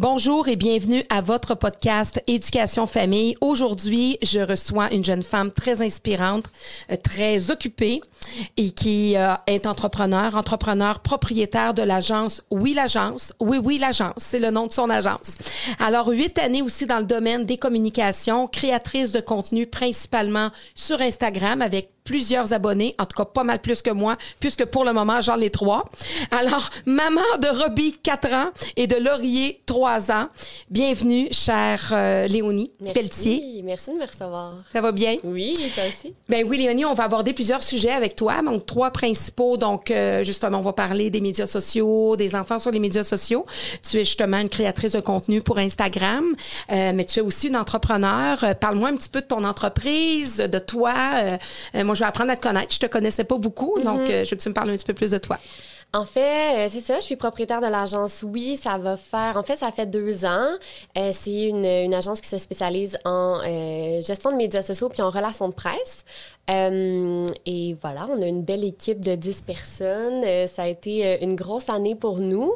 Bonjour et bienvenue à votre podcast Éducation Famille. Aujourd'hui, je reçois une jeune femme très inspirante, euh, très occupée et qui euh, est entrepreneur, entrepreneur propriétaire de l'agence Oui l'agence. Oui oui l'agence, c'est le nom de son agence. Alors huit années aussi dans le domaine des communications, créatrice de contenu principalement sur Instagram avec plusieurs abonnés, en tout cas pas mal plus que moi, puisque pour le moment, j'en ai trois. Alors, maman de Robbie, 4 ans, et de Laurier, 3 ans. Bienvenue, chère euh, Léonie Merci. Pelletier. Merci de me recevoir. Ça va bien? Oui, toi aussi. Ben oui, Léonie, on va aborder plusieurs sujets avec toi. Donc, trois principaux. Donc, euh, justement, on va parler des médias sociaux, des enfants sur les médias sociaux. Tu es justement une créatrice de contenu pour Instagram, euh, mais tu es aussi une entrepreneur. Parle-moi un petit peu de ton entreprise, de toi. Moi, je vais apprendre à te connaître. Je te connaissais pas beaucoup, donc euh, je veux que tu me parles un petit peu plus de toi. En fait, euh, c'est ça, je suis propriétaire de l'agence Oui, ça va faire, en fait, ça fait deux ans. Euh, c'est une, une agence qui se spécialise en euh, gestion de médias sociaux puis en relations de presse. Euh, et voilà, on a une belle équipe de 10 personnes. Euh, ça a été euh, une grosse année pour nous.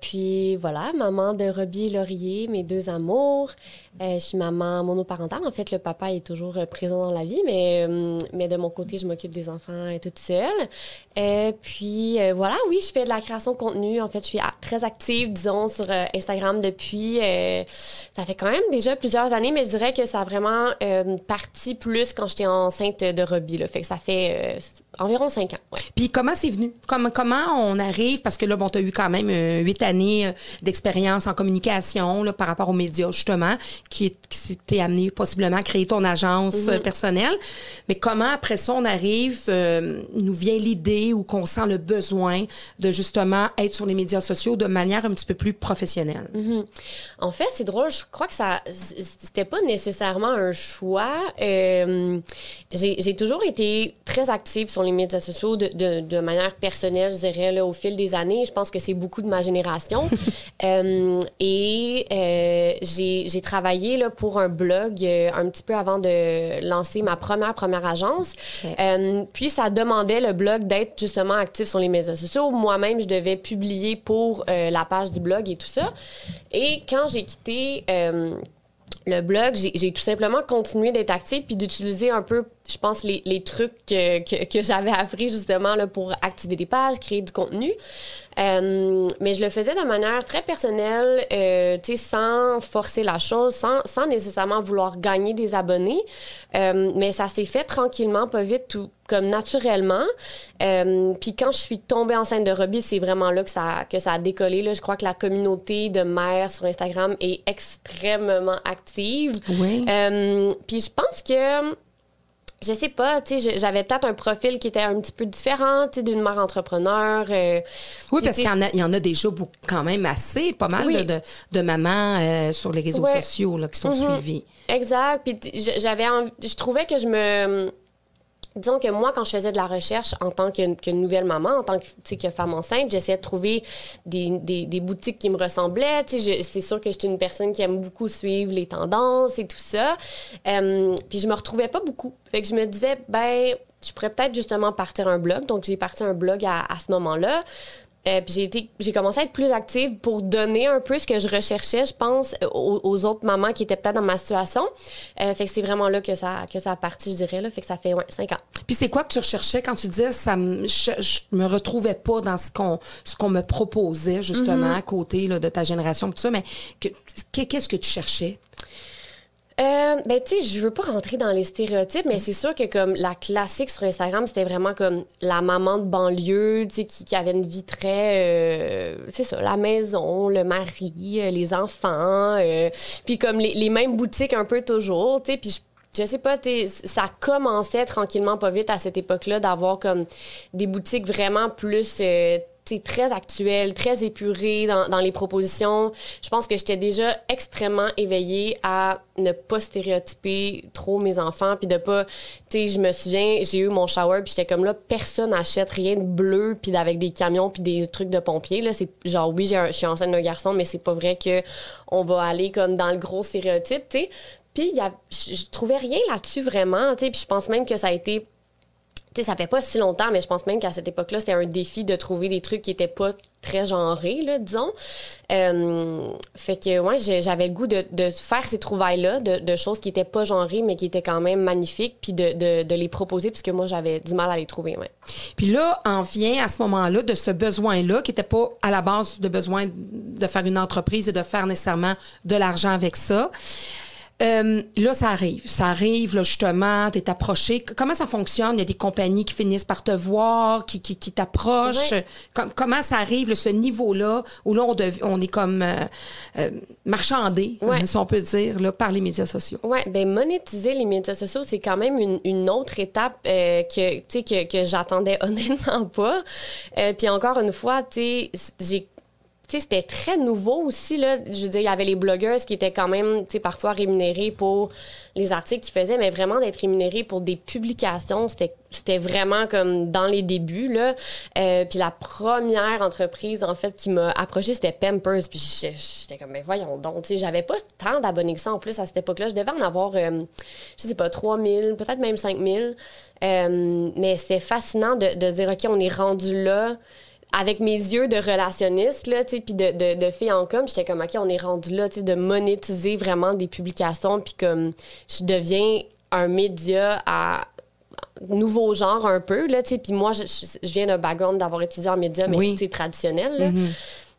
Puis voilà, maman de Robbie et Laurier, mes deux amours. Je suis maman monoparentale. En fait, le papa est toujours présent dans la vie, mais, mais de mon côté, je m'occupe des enfants toute seule. Puis voilà, oui, je fais de la création de contenu. En fait, je suis très active, disons, sur Instagram depuis. ça fait quand même déjà plusieurs années, mais je dirais que ça a vraiment parti plus quand j'étais enceinte de Robbie. Là. Fait que ça fait euh, environ cinq ans. ouais. Puis comment c'est venu? Comme, comment on arrive? Parce que là, bon, tu as eu quand même euh, huit années euh, d'expérience en communication là, par rapport aux médias, justement, qui, qui s'était amené possiblement à créer ton agence euh, personnelle. Mais comment, après ça, on arrive, euh, nous vient l'idée ou qu'on sent le besoin de justement être sur les médias sociaux de manière un petit peu plus professionnelle? Mhm. En fait, c'est drôle. Je crois que ça, c'était pas nécessairement un choix. Euh, j'ai j'ai toujours été très active sur les médias sociaux de, de, de manière personnelle, je dirais, là, au fil des années. Je pense que c'est beaucoup de ma génération. Euh, et euh, j'ai travaillé là, pour un blog euh, un petit peu avant de lancer ma première première agence. Euh, puis ça demandait le blog d'être justement actif sur les médias sociaux. Moi-même, je devais publier pour la page du blog et tout ça. Et quand j'ai quitté le blog, j'ai j'ai tout simplement continué d'être active puis d'utiliser un peu, je pense, les, les trucs que, que, que j'avais appris justement là, pour activer des pages, créer du contenu. Euh, mais je le faisais de manière très personnelle, euh, tu sais, sans forcer la chose, sans, sans nécessairement vouloir gagner des abonnés. Euh, mais ça s'est fait tranquillement, pas vite, tout comme naturellement. Euh, Puis quand je suis tombée enceinte de Robbie, c'est vraiment là que ça, que ça a décollé. Là. Je crois que la communauté de mères sur Instagram est extrêmement active. Oui. Puis je pense que je sais pas, tu sais, j'avais peut-être un profil qui était un petit peu différent, tu sais, d'une mère entrepreneur. euh, Oui, parce qu'il y, en a- il y en a déjà beaucoup, quand même assez, pas mal Oui. de, de, de mamans euh, sur les réseaux Ouais. sociaux là, qui sont Mhm. suivies. Exact. Puis j'avais, je trouvais que je me, disons que moi, quand je faisais de la recherche en tant que, nouvelle maman, en tant que, que femme enceinte, j'essayais de trouver des, des, boutiques qui me ressemblaient. C'est sûr que je suis une personne qui aime beaucoup suivre les tendances et tout ça. Euh, puis je me retrouvais pas beaucoup. Fait que je me disais, ben, je pourrais peut-être justement partir un blog. Donc j'ai parti un blog à ce moment-là. Euh, puis j'ai été, j'ai commencé à être plus active pour donner un peu ce que je recherchais, je pense, aux, aux autres mamans qui étaient peut-être dans ma situation. Euh, fait que c'est vraiment là que ça, que ça a parti, je dirais. Là. Fait que ça fait ouais, cinq ans. Puis c'est quoi que tu recherchais quand tu disais ça me, je, je me retrouvais pas dans ce qu'on ce qu'on me proposait justement à côté là, de ta génération tout ça mais que- que- qu'est-ce que tu cherchais? Euh, ben, tu sais, je veux pas rentrer dans les stéréotypes, mais c'est sûr que comme la classique sur Instagram, c'était vraiment comme la maman de banlieue, tu sais, qui, avait une vie euh, c'est ça, la maison, le mari, euh, les enfants, euh, puis comme les, les mêmes boutiques un peu toujours, tu sais, puis je je sais pas, ça commençait tranquillement pas vite à cette époque-là d'avoir comme des boutiques vraiment plus euh, très actuelles, très épurées dans, les propositions. Je pense que j'étais déjà extrêmement éveillée à ne pas stéréotyper trop mes enfants, puis de pas, tu sais, je me souviens, j'ai eu mon shower, puis j'étais comme là, personne n'achète rien de bleu, puis avec des camions, puis des trucs de pompiers. Là, c'est genre, oui, je suis enceinte d'un garçon, mais c'est pas vrai que on va aller comme dans le gros stéréotype, tu sais. Puis je trouvais rien là-dessus vraiment, tu sais, puis je pense même que ça a été ça fait pas si longtemps, mais je pense même qu'à cette époque-là, c'était un défi de trouver des trucs qui étaient pas très genrés, là, disons. Euh, fait que, ouais, j'avais le goût de, faire ces trouvailles-là, de, choses qui étaient pas genrées, mais qui étaient quand même magnifiques, puis de, les proposer, puisque moi, j'avais du mal à les trouver. Puis là, en vient à ce moment-là de ce besoin-là, qui n'était pas à la base de besoin de faire une entreprise et de faire nécessairement de l'argent avec ça. Euh, là, ça arrive. Ça arrive, là, justement, tu es approché. Comment ça fonctionne? Il y a des compagnies qui finissent par te voir, qui, qui, qui t'approchent. Com- comment ça arrive, là, ce niveau-là, où là, on, on est comme euh, euh, marchandé, hein, si on peut dire, là, par les médias sociaux? Ouais, ben monétiser les médias sociaux, c'est quand même une, une autre étape euh, que, tu sais, que, que j'attendais honnêtement pas. Euh, puis encore une fois, tu sais, j'ai c'était très nouveau aussi, là. Je veux dire, il y avait les blogueuses qui étaient quand même, parfois rémunérées pour les articles qu'ils faisaient, mais vraiment d'être rémunérées pour des publications, c'était vraiment comme dans les débuts, là. Euh, puis la première entreprise, en fait, qui m'a approchée, c'était Pampers. Puis j'étais comme, mais voyons donc, j'avais pas tant d'abonnés que ça en plus à cette époque-là. Je devais en avoir, euh, je sais pas, 3000, peut-être même 5000. Euh, mais c'était fascinant de, de dire, OK, on est rendu là avec mes yeux de relationniste, là, tu sais, puis de, de, de fille en com, j'étais comme, OK, on est rendu là, tu sais, de monétiser vraiment des publications, puis comme, je deviens un média à nouveau genre un peu, là, tu sais, puis moi, je, viens d'un background d'avoir étudié en médias, mais, Oui. tu sais, traditionnel, là.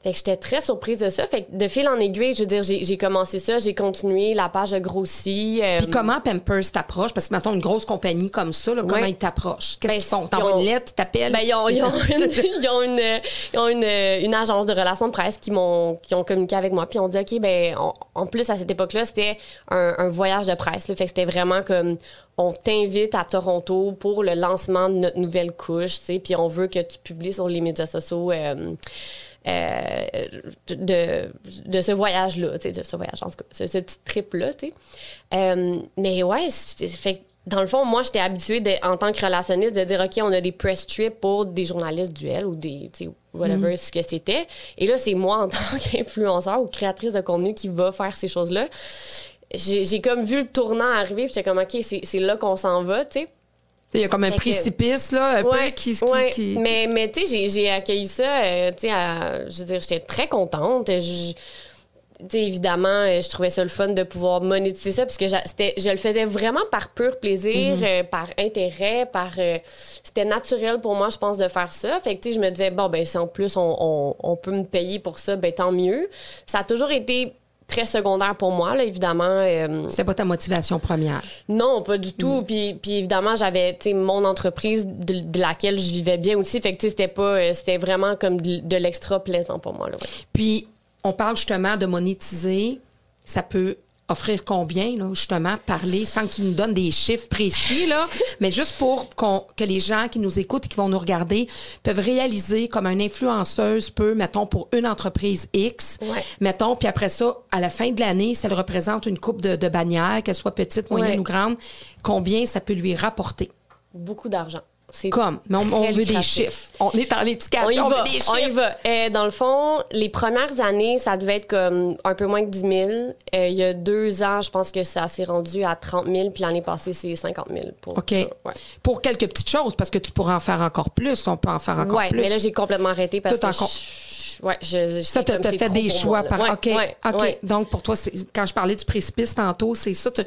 Fait que j'étais très surprise de ça. Fait que de fil en aiguille, je veux dire, j'ai j'ai commencé ça, j'ai continué, la page a grossi. euh, Puis comment Pampers t'approche? Parce que, mettons, une grosse compagnie comme ça, là, comment ils t'approchent? Qu'est-ce Ben, qu'ils font? T'envoies ont- une lettre, ils t'appellent? Ben, ils ont, ils ont une, ils ont une, ils ont une, une agence de relations de presse qui m'ont qui ont communiqué avec moi. Puis on dit, OK, ben, on- en plus, à cette époque-là, c'était un, un voyage de presse. Là, fait que c'était vraiment comme, on t'invite à Toronto pour le lancement de notre nouvelle couche, tu sais, puis on veut que tu publies sur les médias sociaux. euh, euh, de, de ce voyage-là, de ce voyage, en tout cas, ce, ce petit trip-là. Euh, mais ouais, fait dans le fond, moi, j'étais habituée de- en tant que relationniste de dire, OK, on a des press trips pour des journalistes duels ou des, whatever ce que c'était. Et là, c'est moi, en tant qu'influenceur ou créatrice de contenu, qui va faire ces choses-là. J'ai comme vu le tournant arriver, puis j'étais comme, OK, c'est c'est là qu'on s'en va, tu sais. Il y a comme un Fait que- précipice, là, un peu, qui... qui, ouais. qui- Mais, mais tu sais, j'ai- accueilli ça, euh, tu sais, à- je veux dire, j'étais très contente. Je- tu sais, évidemment, euh, je trouvais ça le fun de pouvoir monétiser ça, parce que je le faisais vraiment par pur plaisir, Mhm. euh, par intérêt, par... euh, c'était naturel pour moi, je pense, de faire ça. Fait que, tu sais, je me disais, bon, ben si en plus, on, on- on peut me payer pour ça, ben tant mieux. Ça a toujours été très secondaire pour moi, là, évidemment. euh, C'est pas ta motivation première. non, pas du Mm. tout. Puis, puis évidemment, j'avais mon entreprise de, de laquelle je vivais bien aussi. Fait que c'était pas. euh, C'était vraiment comme de, de l'extra plaisant pour moi. Là, ouais. Puis, on parle justement de monétiser. Ça peut offrir combien, là, justement, parler sans que tu nous donnes des chiffres précis, là, mais juste pour qu'on- que les gens qui nous écoutent et qui vont nous regarder peuvent réaliser comme une influenceuse peut, mettons, pour une entreprise X, Ouais. mettons, puis après ça, à la fin de l'année, si elle représente une coupe de, de bannières, qu'elle soit petite, moyenne Ouais. ou grande, combien ça peut lui rapporter? Beaucoup d'argent. Comme, mais on, on veut des chiffres. On est en On y éducation, on, va, veut des chiffres. on y va. Euh, dans le fond, les premières années, ça devait être comme un peu moins que 10 000. Euh, il y a deux ans, je pense que ça s'est rendu à 30 000, puis l'année passée, c'est 50 000. Pour OK. ça. Ouais. Pour quelques petites choses, parce que tu pourrais en faire encore plus. On peut en faire encore Ouais, plus. mais là, j'ai complètement arrêté parce Tout que. en con- je- Ouais, je, je- ça, tu as fait des choix moi, par. Ouais, OK. ouais, OK. ouais. Donc, pour toi, quand je parlais du précipice tantôt, c'est ça. Tu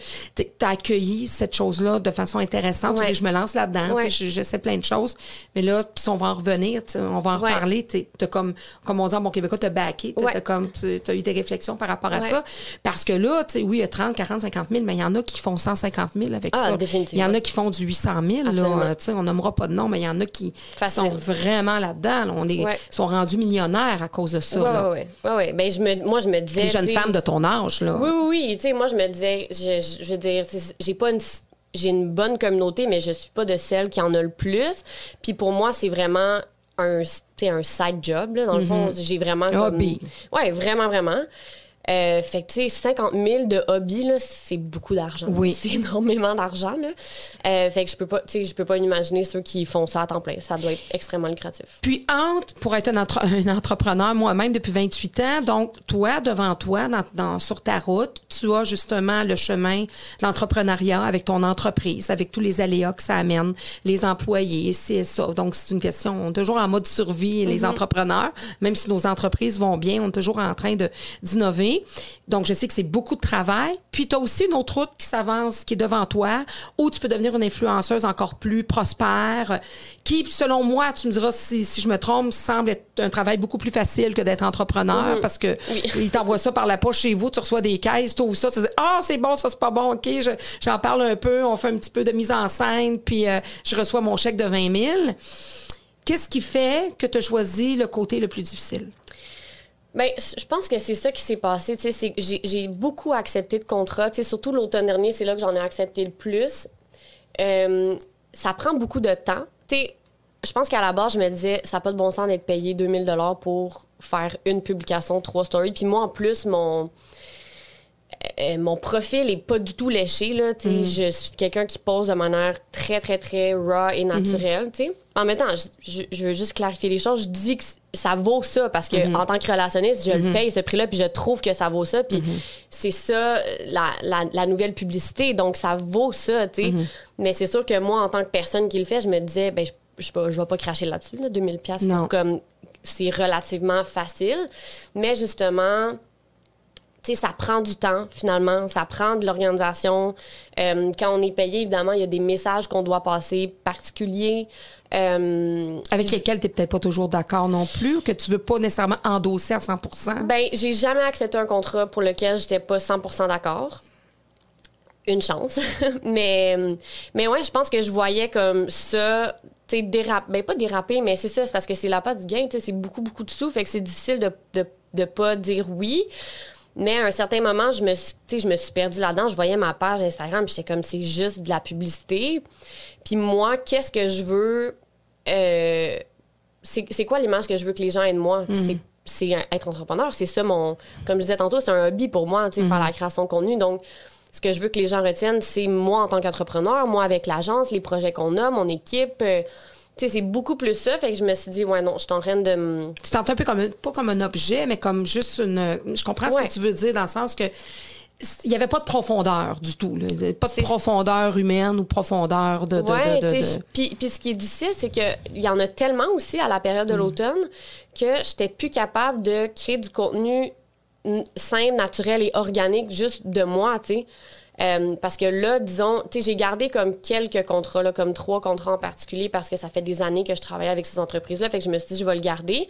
as accueilli cette chose-là de façon intéressante. Tu dis, je me lance là-dedans. Je, je sais plein de choses. Mais là, puis on va en revenir. On va en reparler. Tu comme, comme on dit en bon québécois, tu as backé. Tu as eu des réflexions par rapport à ça. Parce que là, tu sais, oui, il y a 30, 40, 50 000, mais il y en a qui font 150 000 avec Ah, ça. Il y en a qui font du 800 000. Absolument. Là, Tu sais, on nommera pas de nom, mais il y en a qui Facile. sont vraiment là-dedans. là. On est, sont rendus millionnaires à cause de ça. Ouais, ouais. Ben, je me, moi, je me disais. Les jeunes femmes de ton âge, là. Oui, oui, oui. Tu sais, moi, je me disais, je, je- veux dire, j'ai pas une. J'ai une bonne communauté, mais je suis pas de celle qui en a le plus. Puis pour moi, c'est vraiment un, un side job. Là. Dans le fond, j'ai vraiment. Comme, Hobby. Ouais, vraiment, vraiment. Euh, fait que, tu sais, 50 000 de hobby, là, c'est beaucoup d'argent. Oui. C'est énormément d'argent, là. Euh, fait que je peux pas, tu sais, je peux pas imaginer ceux qui font ça à temps plein. Ça doit être extrêmement lucratif. Puis, entre, pour être un, entre- un entrepreneur, moi-même, depuis 28 ans, donc, toi, devant toi, dans, dans- sur ta route, tu as justement le chemin de l'entrepreneuriat avec ton entreprise, avec tous les aléas que ça amène, les employés, c'est ça. Donc, c'est une question, on est toujours en mode survie, les entrepreneurs, même si nos entreprises vont bien, on est toujours en train de, d'innover. Donc, je sais que c'est beaucoup de travail. Puis, tu as aussi une autre route qui s'avance, qui est devant toi, où tu peux devenir une influenceuse encore plus prospère, qui, selon moi, tu me diras si, si je me trompe, semble être un travail beaucoup plus facile que d'être entrepreneur parce que ils t'envoient ça par la poche chez vous, tu reçois des caisses, tu ouvres ça, tu dis Ah, c'est bon, ça, c'est pas bon, OK, je- j'en parle un peu, on fait un petit peu de mise en scène, puis euh, je reçois mon chèque de 20 000. Qu'est-ce qui fait que tu as choisi le côté le plus difficile? Ben, je pense que c'est ça qui s'est passé. J'ai beaucoup accepté de contrats. Tu sais, surtout l'automne dernier, c'est là que j'en ai accepté le plus. Euh, ça prend beaucoup de temps. Tu sais, je pense qu'à la base, je me disais, ça n'a pas de bon sens d'être payé 2000 pour faire une publication, trois stories. Puis moi, en plus, mon, euh, mon profil est pas du tout léché. Là, tu sais. Je suis quelqu'un qui pose de manière très, très, très raw et naturelle. tu sais. En même temps, je, je- je veux juste clarifier les choses. Je dis que ça vaut ça parce que en tant que relationniste, je le paye ce prix-là, puis je trouve que ça vaut ça. Puis c'est ça la, la- la nouvelle publicité. Donc ça vaut ça. tu sais. Mais c'est sûr que moi, en tant que personne qui le fait, je me disais, ben, je, je, je vais pas cracher là-dessus, là, 2000 pièces comme c'est relativement facile. Mais justement, ça prend du temps, finalement. Ça prend de l'organisation. Euh, quand on est payé, évidemment, il y a des messages qu'on doit passer particuliers. Euh, Avec lesquels tu n'es peut-être pas toujours d'accord non plus, ou que tu veux pas nécessairement endosser à 100% ben, j'ai jamais accepté un contrat pour lequel j'étais pas 100% d'accord. Une chance. mais, mais ouais, je pense que je voyais comme ça, tu sais, déraper. Ben, pas déraper, mais c'est ça, c'est parce que c'est la part du gain, c'est beaucoup, beaucoup de sous, fait que c'est difficile de, de, de pas dire oui. Mais à un certain moment, je me suis, tu sais, je me suis perdue là-dedans. Je voyais ma page Instagram, puis j'étais comme, c'est juste de la publicité. Puis moi, qu'est-ce que je veux? euh, c'est quoi l'image que je veux que les gens aient de moi? C'est- C'est un- être entrepreneur. C'est ça mon. Comme je disais tantôt, c'est un hobby pour moi, tu sais, faire la création de contenu. Donc, ce que je veux que les gens retiennent, c'est moi en tant qu'entrepreneur, moi avec l'agence, les projets qu'on a, mon équipe. euh, tu sais, c'est beaucoup plus ça. Fait que je me suis dit, ouais, non, je suis en train de. me- Tu t'entends un peu comme un- pas comme un objet, mais comme juste une. Je comprends ce que tu veux dire dans le sens que il n'y avait pas de profondeur du tout. là. Pas de profondeur humaine ou profondeur de. de, Ouais, de- de- de- Puis, puis ce qui est difficile, c'est qu'il y en a tellement aussi à la période Mm. de l'automne que j'étais plus capable de créer du contenu simple, naturel et organique juste de moi, tu sais. Euh, parce que là, disons, tu sais, j'ai gardé comme quelques contrats, là, comme trois contrats en particulier, parce que ça fait des années que je travaille avec ces entreprises-là. Fait que je me suis dit, je vais le garder.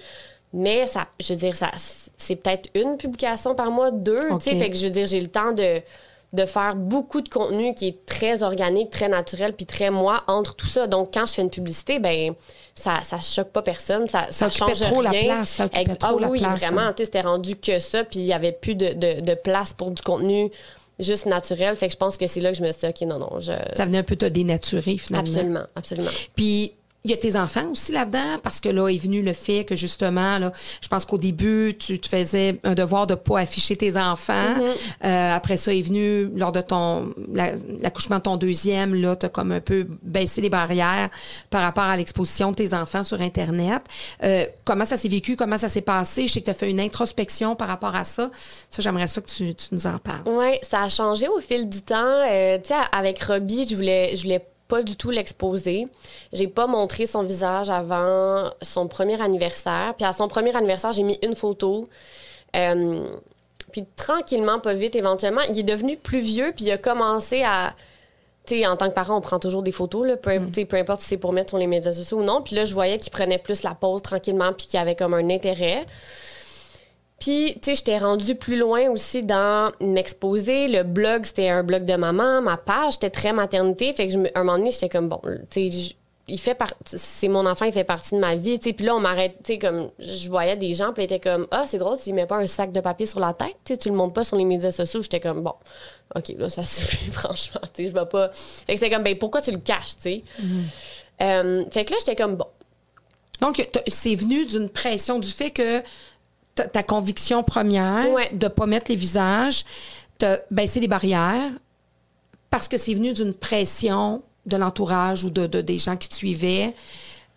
Mais ça, je veux dire, ça, c'est peut-être une publication par mois, deux, tu sais. Fait que je veux dire, j'ai le temps de, de faire beaucoup de contenu qui est très organique, très naturel, puis très moi entre tout ça. Donc, quand je fais une publicité, ben ça, ça choque pas personne, ça, ça, occupait change trop la rien. place, ça occupait Ex- trop ah la oui, place, vraiment, hein. tu sais, c'était rendu que ça, puis il y avait plus de, de, de place pour du contenu juste naturel. Fait que je pense que c'est là que je me suis dit, OK, non, non, je... Ça venait un peu te dénaturer finalement. Absolument, absolument. Puis il y a tes enfants aussi là-dedans, parce que là est venu le fait que justement, là, je pense qu'au début, tu te faisais un devoir de pas afficher tes enfants. Mm-hmm. Euh, après ça est venu, lors de ton la- l'accouchement de ton deuxième, là, tu as comme un peu baissé les barrières par rapport à l'exposition de tes enfants sur Internet. Euh, comment ça s'est vécu? Comment ça s'est passé? Je sais que tu as fait une introspection par rapport à ça. Ça, j'aimerais ça que tu, tu nous en parles. Oui, ça a changé au fil du temps. Euh, tu sais, avec Robbie, je voulais, je voulais pas du tout l'exposer. J'ai pas montré son visage avant son premier anniversaire. Puis à son premier anniversaire, j'ai mis une photo. Euh, puis tranquillement, pas vite, éventuellement, il est devenu plus vieux, puis il a commencé à... Tu sais, en tant que parent, on prend toujours des photos, là, peu, sais, peu importe si c'est pour mettre sur les médias sociaux ou non. Puis là, je voyais qu'il prenait plus la pause tranquillement, puis qu'il avait comme un intérêt. Puis, tu sais, j'étais rendue plus loin aussi dans m'exposer. Le blog, c'était un blog de maman. Ma page, c'était très maternité. Fait que, je un moment donné, j'étais comme, bon, tu sais, il fait par- c'est mon enfant, il fait partie de ma vie, tu sais. Puis là, on m'arrête, tu sais, comme, je voyais des gens, puis ils étaient comme, ah, c'est drôle, tu lui mets pas un sac de papier sur la tête, tu sais, tu le montes pas sur les médias sociaux. J'étais comme, bon, OK, là, ça suffit, franchement, tu sais, je vais pas. Fait que c'est comme, ben, pourquoi tu le caches, tu sais? Euh, fait que là, j'étais comme, bon, Donc, c'est venu d'une pression du fait que ta, conviction première Ouais. de pas mettre les visages, de baisser les barrières, parce que c'est venu d'une pression de l'entourage ou de, de- des gens qui te suivaient,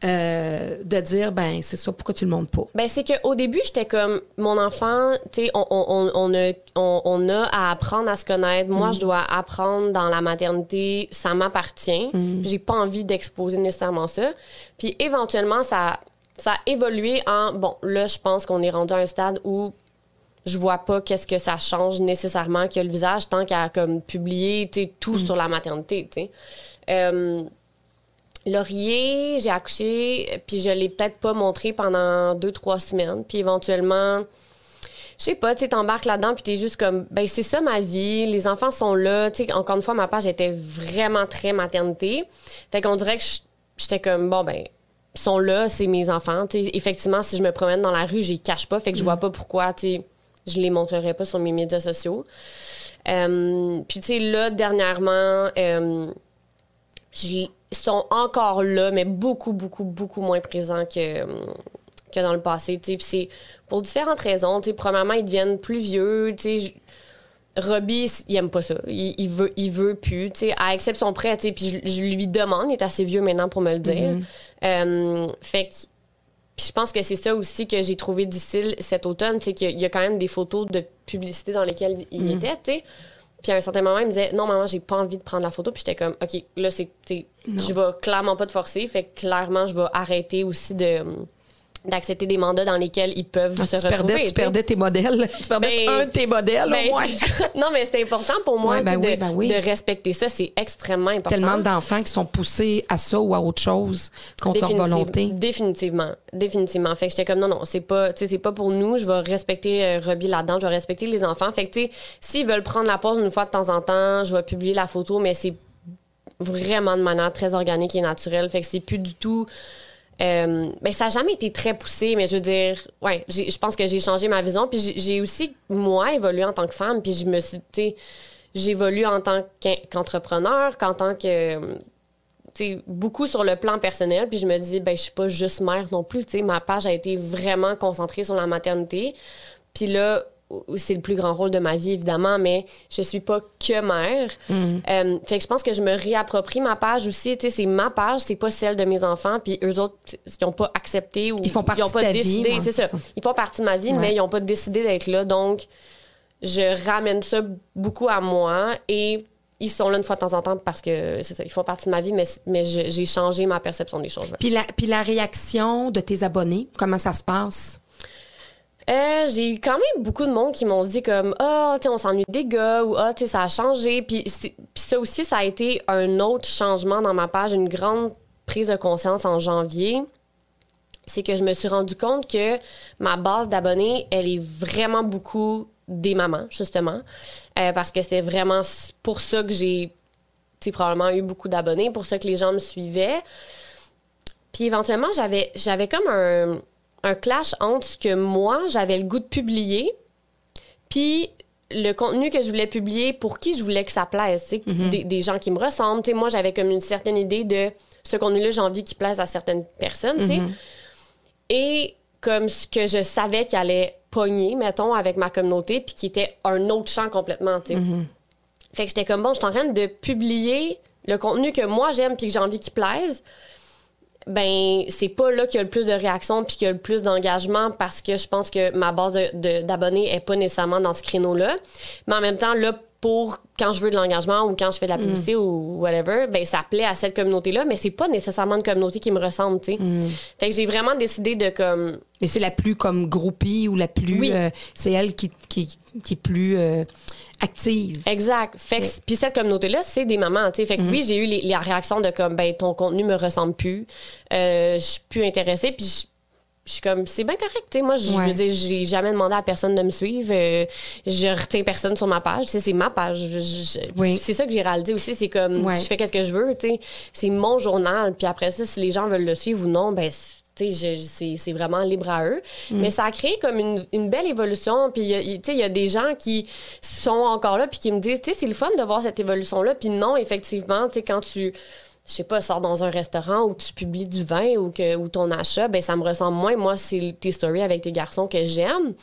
euh, de dire, ben c'est ça, pourquoi tu le montres pas? Ben, c'est qu'au début, j'étais comme, mon enfant, tu sais, on, on, a, on, on a à apprendre à se connaître. Moi, je dois apprendre dans la maternité, ça m'appartient. J'ai pas envie d'exposer nécessairement ça. Puis éventuellement, ça, ça a évolué en, bon, là, je pense qu'on est rendu à un stade où je vois pas qu'est-ce que ça change nécessairement que le visage tant qu'à comme publier tout sur la maternité. Euh, Laurier, j'ai accouché, puis je l'ai peut-être pas montré pendant deux, trois semaines. Puis éventuellement, je sais pas, tu sais, t'embarques là-dedans, puis t'es juste comme, ben c'est ça ma vie, les enfants sont là. Tu sais, encore une fois, ma page était vraiment très maternité. Fait qu'on dirait que j'étais comme, bon, ben, sont là, c'est mes enfants. Effectivement, si je me promène dans la rue, je les cache pas, fait que je vois pas pourquoi, je les montrerai pas sur mes médias sociaux. Euh, puis, tu sais, là, dernièrement, euh, ils sont encore là, mais beaucoup, beaucoup, beaucoup moins présents que, que dans le passé. Puis c'est pour différentes raisons. tu sais. Premièrement, ils deviennent plus vieux. tu sais. Robbie, il aime pas ça. Il, il veut, il veut plus. tu sais. À exception près, tu sais, puis je, je lui demande, il est assez vieux maintenant pour me le dire. Euh, fait que puis je pense que c'est ça aussi que j'ai trouvé difficile cet automne, c'est qu'il y a quand même des photos de publicité dans lesquelles il Mm. était, tu sais. Puis à un certain moment, il me disait Non, maman, j'ai pas envie de prendre la photo. Puis j'étais comme OK, là, c'est. Je vais clairement pas te forcer. Fait que clairement, je vais arrêter aussi de d'accepter des mandats dans lesquels ils peuvent se tu, retrouver. perdais, tu perdais tes modèles. Tu perdais Ben, un de tes modèles Ben, au moins. c'est ça. non, mais c'est important pour moi Ouais, ben oui, de, ben oui. de respecter ça. C'est extrêmement important. Tellement d'enfants qui sont poussés à ça ou à autre chose contre leur volonté. Définitivement. Définitivement. Fait que j'étais comme non, non, c'est pas, c'est pas pour nous. Je vais respecter euh, Robbie là-dedans. Je vais respecter les enfants. Fait que, tu sais, s'ils veulent prendre la pause une fois de temps en temps, je vais publier la photo, mais c'est vraiment de manière très organique et naturelle. Fait que c'est plus du tout. Euh, ben, ça n'a jamais été très poussé, mais je veux dire, ouais, je pense que j'ai changé ma vision. Puis j'ai- aussi, moi, évolué en tant que femme. Puis je me tu sais, j'évolue en tant qu'en- qu'entrepreneur, qu'en tant que tu sais, beaucoup sur le plan personnel. Puis je me dis, ben, je suis pas juste mère non plus. tu sais. Ma page a été vraiment concentrée sur la maternité. Puis là, c'est le plus grand rôle de ma vie, évidemment, mais je suis pas que mère. Euh, fait que je pense que je me réapproprie ma page aussi. Tu sais, c'est ma page, c'est pas celle de mes enfants. Puis eux autres, ils ont pas accepté ou Ils font partie ont pas de ta vie, décidé. ouais, c'est ça. Ils font partie de ma vie, Ouais. mais ils ont pas décidé d'être là. Donc, je ramène ça beaucoup à moi et ils sont là une fois de temps en temps parce que c'est ça, ils font partie de ma vie, mais, mais je- j'ai changé ma perception des choses. Puis la, puis la réaction de tes abonnés, comment ça se passe? Euh, j'ai eu quand même beaucoup de monde qui m'ont dit comme ah sais on s'ennuie des gars ou ah sais ça a changé puis ça aussi ça a été un autre changement dans ma page une grande prise de conscience en janvier. C'est que je me suis rendu compte que ma base d'abonnés elle est vraiment beaucoup des mamans justement. Euh, parce que c'est vraiment pour ça que j'ai probablement eu beaucoup d'abonnés pour ça que les gens me suivaient. Puis éventuellement j'avais j'avais comme un un clash entre ce que moi, j'avais le goût de publier, puis le contenu que je voulais publier, pour qui je voulais que ça plaise. sais, des, des gens qui me ressemblent. Moi, j'avais comme une certaine idée de ce contenu-là, j'ai envie qu'il plaise à certaines personnes. sais. Et comme ce que je savais qu'il allait pogner, mettons, avec ma communauté, puis qui était un autre champ complètement. sais. Fait que j'étais comme, bon, je suis en train de publier le contenu que moi j'aime puis que j'ai envie qu'il plaise ben c'est pas là qu'il y a le plus de réactions puis qu'il y a le plus d'engagement parce que je pense que ma base de- de- d'abonnés est pas nécessairement dans ce créneau-là. Mais en même temps, là, pour quand je veux de l'engagement ou quand je fais de la publicité ou whatever, ben ça plaît à cette communauté-là, mais c'est pas nécessairement une communauté qui me ressemble, tu sais. Fait que j'ai vraiment décidé de comme Mais c'est la plus comme groupie ou la plus. Oui. euh, c'est elle qui, qui, qui est plus euh, active. Exact. Fait que, puis cette communauté-là, c'est des mamans, tu sais. Fait que oui, j'ai eu les, les réactions de comme, ben, ton contenu me ressemble plus. Euh, je suis plus intéressée. Puis je suis comme, c'est bien correct, tu sais. Moi, je Ouais. veux dire, j'ai jamais demandé à personne de me suivre. Euh, je retiens personne sur ma page. C'est ma page. Oui. C'est ça que j'ai réalisé aussi. C'est comme, Ouais. je fais qu'est-ce que je veux. C'est mon journal. Puis après ça, si les gens veulent le suivre ou non, ben, c'est- vraiment libre à eux. Mm. Mais ça a créé comme une, une belle évolution. Puis, il y a- des gens qui sont encore là puis qui me disent, c'est le fun de voir cette évolution-là. Puis non, effectivement, quand tu je sais pas, sors dans un restaurant où tu publies du vin ou, que, ou ton achat, ben ça me ressemble moins. Moi, c'est tes stories avec tes garçons que j'aime.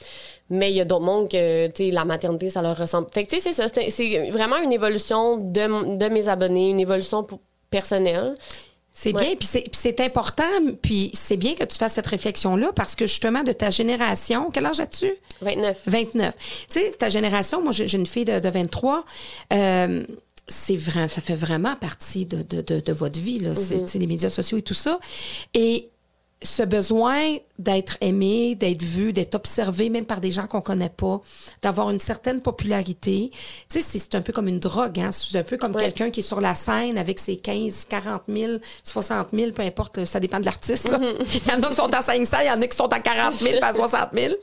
Mais il y a d'autres mondes que, tu sais, la maternité, ça leur ressemble. Fait que, tu sais, c'est ça. C'est vraiment une évolution de, de, mes abonnés, une évolution personnelle. C'est bien, puis c'est important, puis c'est bien que tu fasses cette réflexion-là parce que justement, de ta génération, quel âge as-tu? 29. 29. Tu sais, ta génération, moi, j'ai une fille de, de 23. Euh, c'est vrai, ça fait vraiment partie de, de, de, votre vie, là. C'est les médias sociaux et tout ça. Et ce besoin d'être aimé, d'être vu, d'être observé, même par des gens qu'on connaît pas, d'avoir une certaine popularité. Tu sais, c'est un peu comme une drogue, hein? C'est un peu comme quelqu'un qui est sur la scène avec ses 15, 40 000, 60 000, peu importe, ça dépend de l'artiste. Mm-hmm. il y en a qui sont à 500, il y en a qui sont à 40 000, pas à 60 000.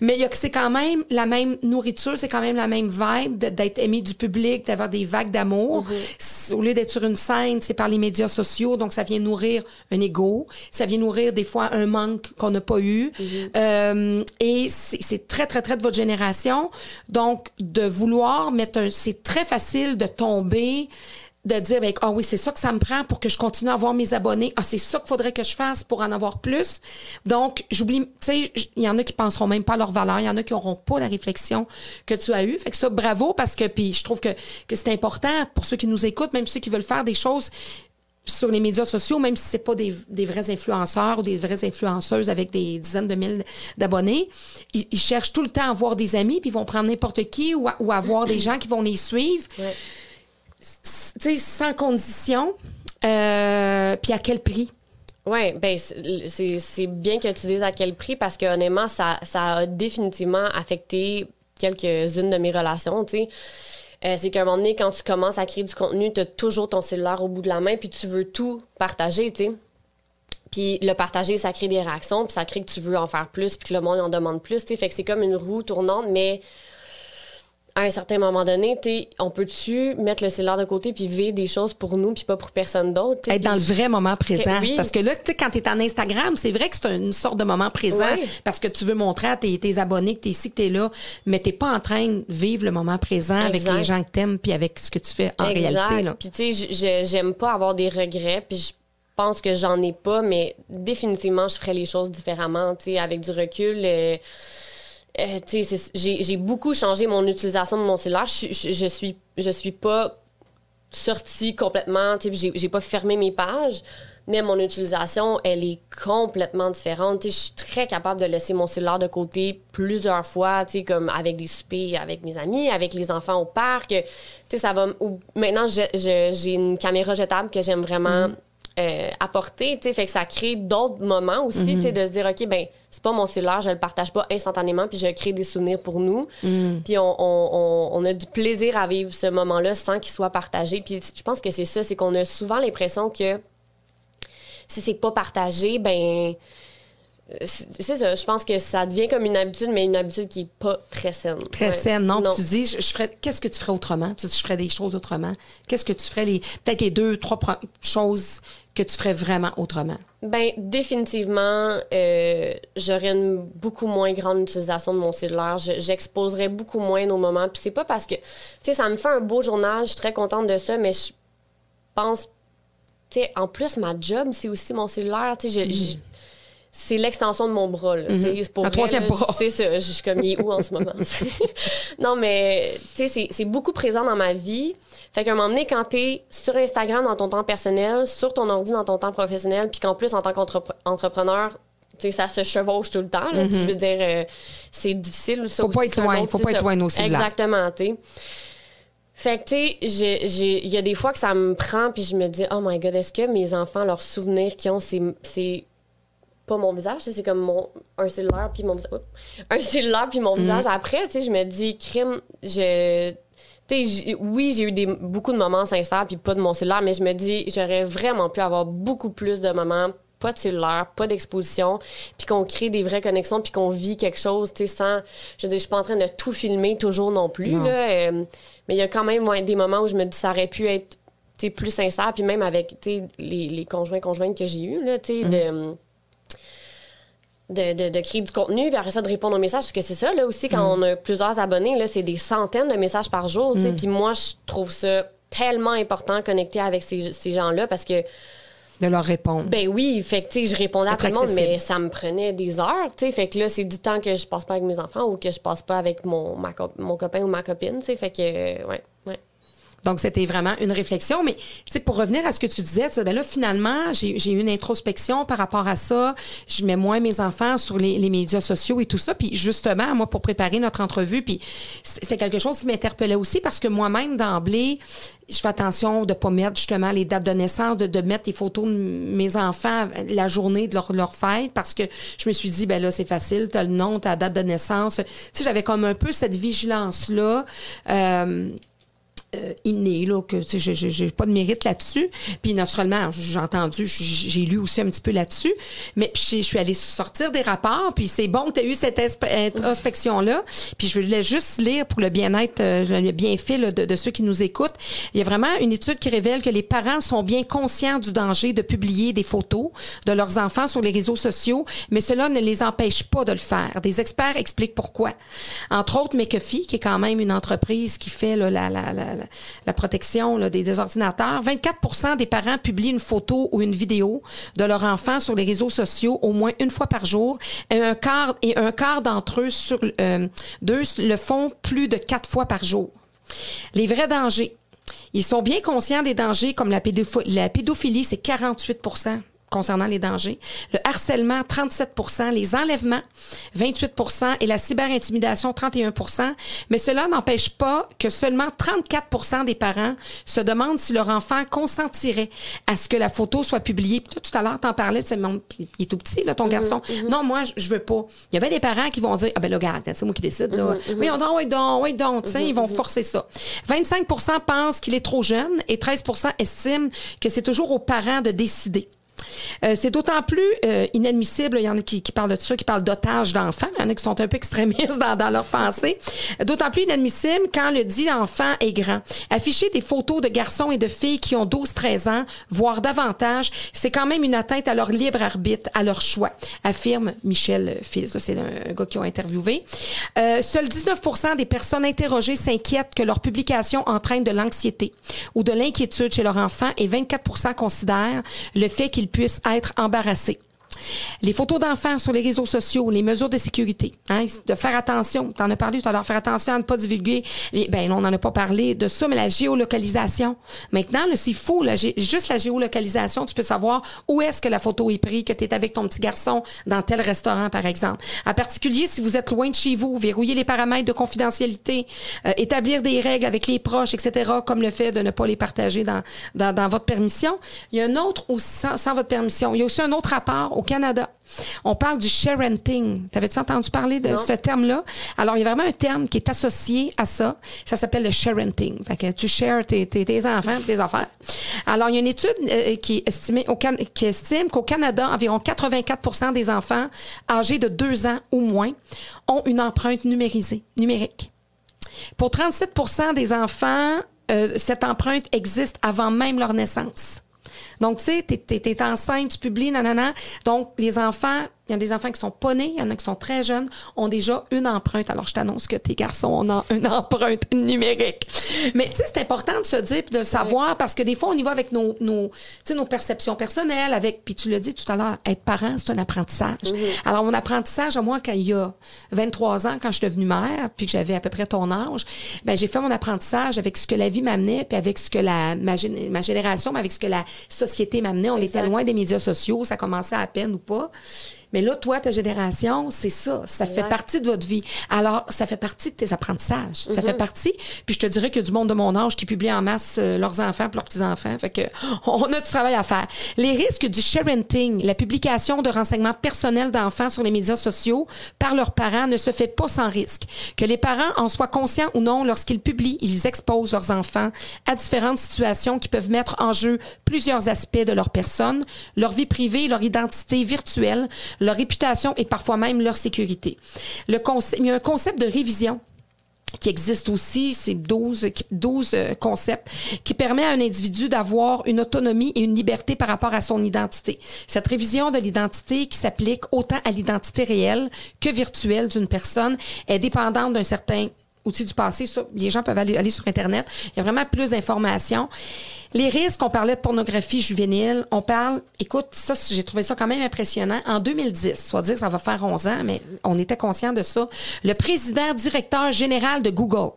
Mais c'est quand même la même nourriture, c'est quand même la même vibe d'être aimé du public, d'avoir des vagues d'amour. Mm-hmm. Au lieu d'être sur une scène, c'est par les médias sociaux, donc ça vient nourrir un ego, ça vient nourrir des fois un manque qu'on n'a pas eu. Mhm. Euh, et c'est très, très, très de votre génération. Donc, de vouloir mettre un... C'est très facile de tomber de dire ben, ah oui c'est ça que ça me prend pour que je continue à avoir mes abonnés ah c'est ça qu'il faudrait que je fasse pour en avoir plus donc j'oublie tu sais il y en a qui penseront même pas à leur valeur il y en a qui auront pas la réflexion que tu as eue fait que ça bravo parce que puis je trouve que, que c'est important pour ceux qui nous écoutent même ceux qui veulent faire des choses sur les médias sociaux, même si c'est pas des, des, vrais influenceurs ou des vraies influenceuses avec des dizaines de mille d'abonnés, ils, cherchent tout le temps à avoir des amis, puis ils vont prendre n'importe qui ou, ou avoir des gens qui vont les suivre. Tu sais, sans condition. Euh, puis à quel prix? Oui, ben c'est bien que tu dises à quel prix parce que honnêtement, ça, ça a définitivement affecté quelques-unes de mes relations, tu sais. Euh, c'est qu'à un moment donné, quand tu commences à créer du contenu, tu as toujours ton cellulaire au bout de la main, puis tu veux tout partager, tu sais. Puis le partager, ça crée des réactions, puis ça crée que tu veux en faire plus, puis que le monde en demande plus, tu sais. Fait que c'est comme une roue tournante, mais à un certain moment donné, on peut-tu mettre le cellulaire de côté puis vivre des choses pour nous puis pas pour personne d'autre? Être dans le vrai moment présent. Parce que là, quand tu es en Instagram, c'est vrai que c'est une sorte de moment présent parce que tu veux montrer à tes, abonnés que tu es ici, que tu es là, mais tu pas en train de vivre le moment présent avec les gens que tu aimes puis avec ce que tu fais en réalité. Puis tu sais, j'aime pas avoir des regrets puis je pense que j'en ai pas, mais définitivement, je ferais les choses différemment, tu sais, avec du recul. Euh, euh, j'ai beaucoup changé mon utilisation de mon cellulaire. Je, je, suis, je suis pas sortie complètement, j'ai pas fermé mes pages, mais mon utilisation, elle est complètement différente. je suis très capable de laisser mon cellulaire de côté plusieurs fois, comme avec des soupers avec mes amis, avec les enfants au parc. ça va, maintenant, j'ai une caméra jetable que j'aime vraiment mm. euh, apporter, fait que ça crée d'autres moments aussi, mm-hmm. de se dire, OK, ben c'est pas mon cellulaire, je le partage pas instantanément, puis je crée des souvenirs pour nous. Mm. Puis on, a du plaisir à vivre ce moment-là sans qu'il soit partagé. Puis je pense que c'est ça, c'est qu'on a souvent l'impression que si c'est pas partagé, ben c'est ça, je pense que ça devient comme une habitude, mais une habitude qui est pas très saine. Très saine, non, Tu dis, je, ferais, qu'est-ce que tu ferais autrement? Tu dis, je ferais des choses autrement. Qu'est-ce que tu ferais, les, peut-être les deux, trois choses que tu ferais vraiment autrement? Ben définitivement, euh, j'aurais une beaucoup moins grande utilisation de mon cellulaire. J'exposerais beaucoup moins nos moments. Puis c'est pas parce que, tu sais, ça me fait un beau journal, je suis très contente de ça, mais je pense, tu sais, en plus, ma job, c'est aussi mon cellulaire. Tu sais, mm c'est l'extension de mon bras. Là, mm pour Un troisième bras. C'est ça. Je suis comme, il est où en ce moment? non, mais tu sais, c'est beaucoup présent dans ma vie. Fait qu'à un moment donné, quand tu es sur Instagram dans ton temps personnel, sur ton ordi dans ton temps professionnel, puis qu'en plus, en tant qu'entrepreneur, ça se chevauche tout le temps. Là, Je veux dire, euh, c'est difficile. Ça faut pas être loin. Faut pas être loin aussi. Exactement, tu sais. Fait que, tu sais, il y a des fois que ça me prend, puis je me dis, oh my God, est-ce que mes enfants, leurs souvenirs qu'ils ont, c'est pas mon visage, c'est comme mon, un cellulaire puis mon visage. Un cellulaire puis mon mm. visage. Après, tu sais, je me dis, crime, je. sais, oui, j'ai eu des, beaucoup de moments sincères puis pas de mon cellulaire, mais je me dis, j'aurais vraiment pu avoir beaucoup plus de moments, pas de cellulaire, pas d'exposition, puis qu'on crée des vraies connexions puis qu'on vit quelque chose, tu sais, sans. Je veux dire, je suis pas en train de tout filmer toujours non plus, là. Euh, mais il y a quand même des moments où je me dis, ça aurait pu être plus sincère, puis même avec les, les conjoints conjointes que j'ai eus, là, tu sais, de de, de, créer du contenu, puis après ça, de répondre aux messages, parce que c'est ça, là aussi, quand mm. on a plusieurs abonnés, là, c'est des centaines de messages par jour, tu sais, mm. puis moi, je trouve ça tellement important de connecter avec ces, ces gens-là parce que de leur répondre. Ben oui, fait que, tu sais, je répondais à tout le monde, mais ça me prenait des heures, tu sais. Fait que là, c'est du temps que je passe pas avec mes enfants ou que je passe pas avec mon, mon copain ou ma copine, tu sais. Fait que, ouais, ouais. Donc, c'était vraiment une réflexion. Mais, tu pour revenir à ce que tu disais, ben là, finalement, j'ai eu une introspection par rapport à ça. Je mets moins mes enfants sur les, les, médias sociaux et tout ça. Puis, justement, moi, pour préparer notre entrevue, puis c'était quelque chose qui m'interpellait aussi parce que moi-même, d'emblée, je fais attention de pas mettre justement les dates de naissance, de, mettre les photos de mes enfants la journée de leur, fête parce que je me suis dit, ben là, c'est facile, tu as le nom, ta date de naissance. Tu sais, j'avais comme un peu cette vigilance-là. Euh, inné, là, que je n'ai pas de mérite là-dessus. Puis naturellement, j'ai entendu, j'ai lu aussi un petit peu là-dessus, mais je suis allée sortir des rapports, puis c'est bon que tu eu cette introspection-là. Puis je voulais juste lire pour le bien-être, euh, le bienfait là, de, de, ceux qui nous écoutent. Il y a vraiment une étude qui révèle que les parents sont bien conscients du danger de publier des photos de leurs enfants sur les réseaux sociaux, mais cela ne les empêche pas de le faire. Des experts expliquent pourquoi. Entre autres, McAfee, qui est quand même une entreprise qui fait là, la, la, la, la protection des, ordinateurs, 24% des parents publient une photo ou une vidéo de leur enfant sur les réseaux sociaux au moins une fois par jour et un quart, d'entre eux euh, le font plus de quatre fois par jour. Les vrais dangers. Ils sont bien conscients des dangers comme la pédophilie c'est 48 concernant les dangers, le harcèlement 37% les enlèvements 28% et la cyberintimidation 31% mais cela n'empêche pas que seulement 34% des parents se demandent si leur enfant consentirait à ce que la photo soit publiée. tout à l'heure, t'en parlais, tu sais, il est tout petit, là, ton mm-hmm, garçon. Mm-hmm. Non, moi, je veux pas. Il y avait des parents qui vont dire, ah ben là, regarde, c'est moi qui décide, là. Mm-hmm, oui, on dit, oui, donc, oui, donc, tu sais, ils vont forcer ça. 25% pensent qu'il est trop jeune et 13% estiment que c'est toujours aux parents de décider. Euh, c'est d'autant plus euh, inadmissible, il y en a qui, parlent de ça, qui parlent d'otages d'enfants, il y en a qui sont un peu extrémistes dans, dans leur pensée, d'autant plus inadmissible quand le dit enfant est grand. Afficher des photos de garçons et de filles qui ont 12-13 ans, voire davantage, c'est quand même une atteinte à leur libre arbitre, à leur choix, affirme Michel Fils. C'est un, gars qui ont interviewé. Euh, seuls 19% des personnes interrogées s'inquiètent que leur publication entraîne de l'anxiété ou de l'inquiétude chez leur enfant et 24% considèrent le fait qu'ils puissent être embarrassés. Les photos d'enfants sur les réseaux sociaux, les mesures de sécurité, hein, de faire attention. Tu en as parlé tout à l'heure, faire attention à ne pas divulguer. Les, ben, on n'en a pas parlé de ça, mais la géolocalisation. Maintenant, c'est fou, là, juste la géolocalisation, tu peux savoir où est-ce que la photo est prise, que tu es avec ton petit garçon dans tel restaurant, par exemple. En particulier, si vous êtes loin de chez vous, verrouiller les paramètres de confidentialité, euh, établir des règles avec les proches, etc., comme le fait de ne pas les partager dans, dans, dans votre permission. Il y a un autre, ou sans, sans votre permission, il y a aussi un autre rapport au Canada. On parle du sharenting. T'avais-tu entendu parler de ce terme-là? Alors, il y a vraiment un terme qui est associé à ça. Ça s'appelle le sharenting. Fait que tu shares tes, tes, enfants, tes affaires. Alors, il y a une étude euh, qui, estimée au qui estime qu'au Canada, environ 84% des enfants âgés de 2 ans ou moins ont une empreinte numérisée, numérique. Pour 37% des enfants, euh, cette empreinte existe avant même leur naissance. Donc, tu sais, t'es, es, enceinte, tu publies, nanana. Donc, les enfants il y a des enfants qui sont pas nés, il y en a qui sont très jeunes, ont déjà une empreinte. Alors, je t'annonce que tes garçons ont une empreinte numérique. Mais tu sais, c'est important de se dire et de le savoir parce que des fois, on y va avec nos, nos, nos perceptions personnelles, avec, puis tu l'as dit tout à l'heure, être parent, c'est un apprentissage. Mm-hmm. Alors, mon apprentissage, à moi, quand il y a 23 ans, quand je suis devenue mère, puis que j'avais à peu près ton âge, ben j'ai fait mon apprentissage avec ce que la vie m'amenait, puis avec ce que la, ma, ma génération, mais avec ce que la société m'amenait. On était loin des médias sociaux, ça commençait à peine ou pas. Mais là, toi, ta génération, c'est ça. Ça fait partie de votre vie. Alors, ça fait partie de tes apprentissages. Ça fait mhm. partie. Puis je te dirais qu'il y a du monde de mon âge qui publie en masse euh, leurs enfants leurs petits-enfants. Fait que on a du travail à faire. Les risques du sharenting, la publication de renseignements personnels d'enfants sur les médias sociaux par leurs parents ne se fait pas sans risque. Que les parents en soient conscients ou non, lorsqu'ils publient, ils exposent leurs enfants à différentes situations qui peuvent mettre en jeu plusieurs aspects de leur personne, leur vie privée, leur identité virtuelle, leur réputation et parfois même leur sécurité. Le concept, il y a un concept de révision qui existe aussi, c'est 12, 12 euh, concepts, qui permet à un individu d'avoir une autonomie et une liberté par rapport à son identité. Cette révision de l'identité qui s'applique autant à l'identité réelle que virtuelle d'une personne est dépendante d'un certain outils du passé. Les gens peuvent aller, sur Internet. Il y a vraiment plus d'informations. Les risques, on parlait de pornographie juvénile. On parle, écoute, ça, j'ai trouvé ça quand même impressionnant. En 2010, soit dire que ça va faire 11 ans, mais on était conscient de ça. Le président directeur général de Google,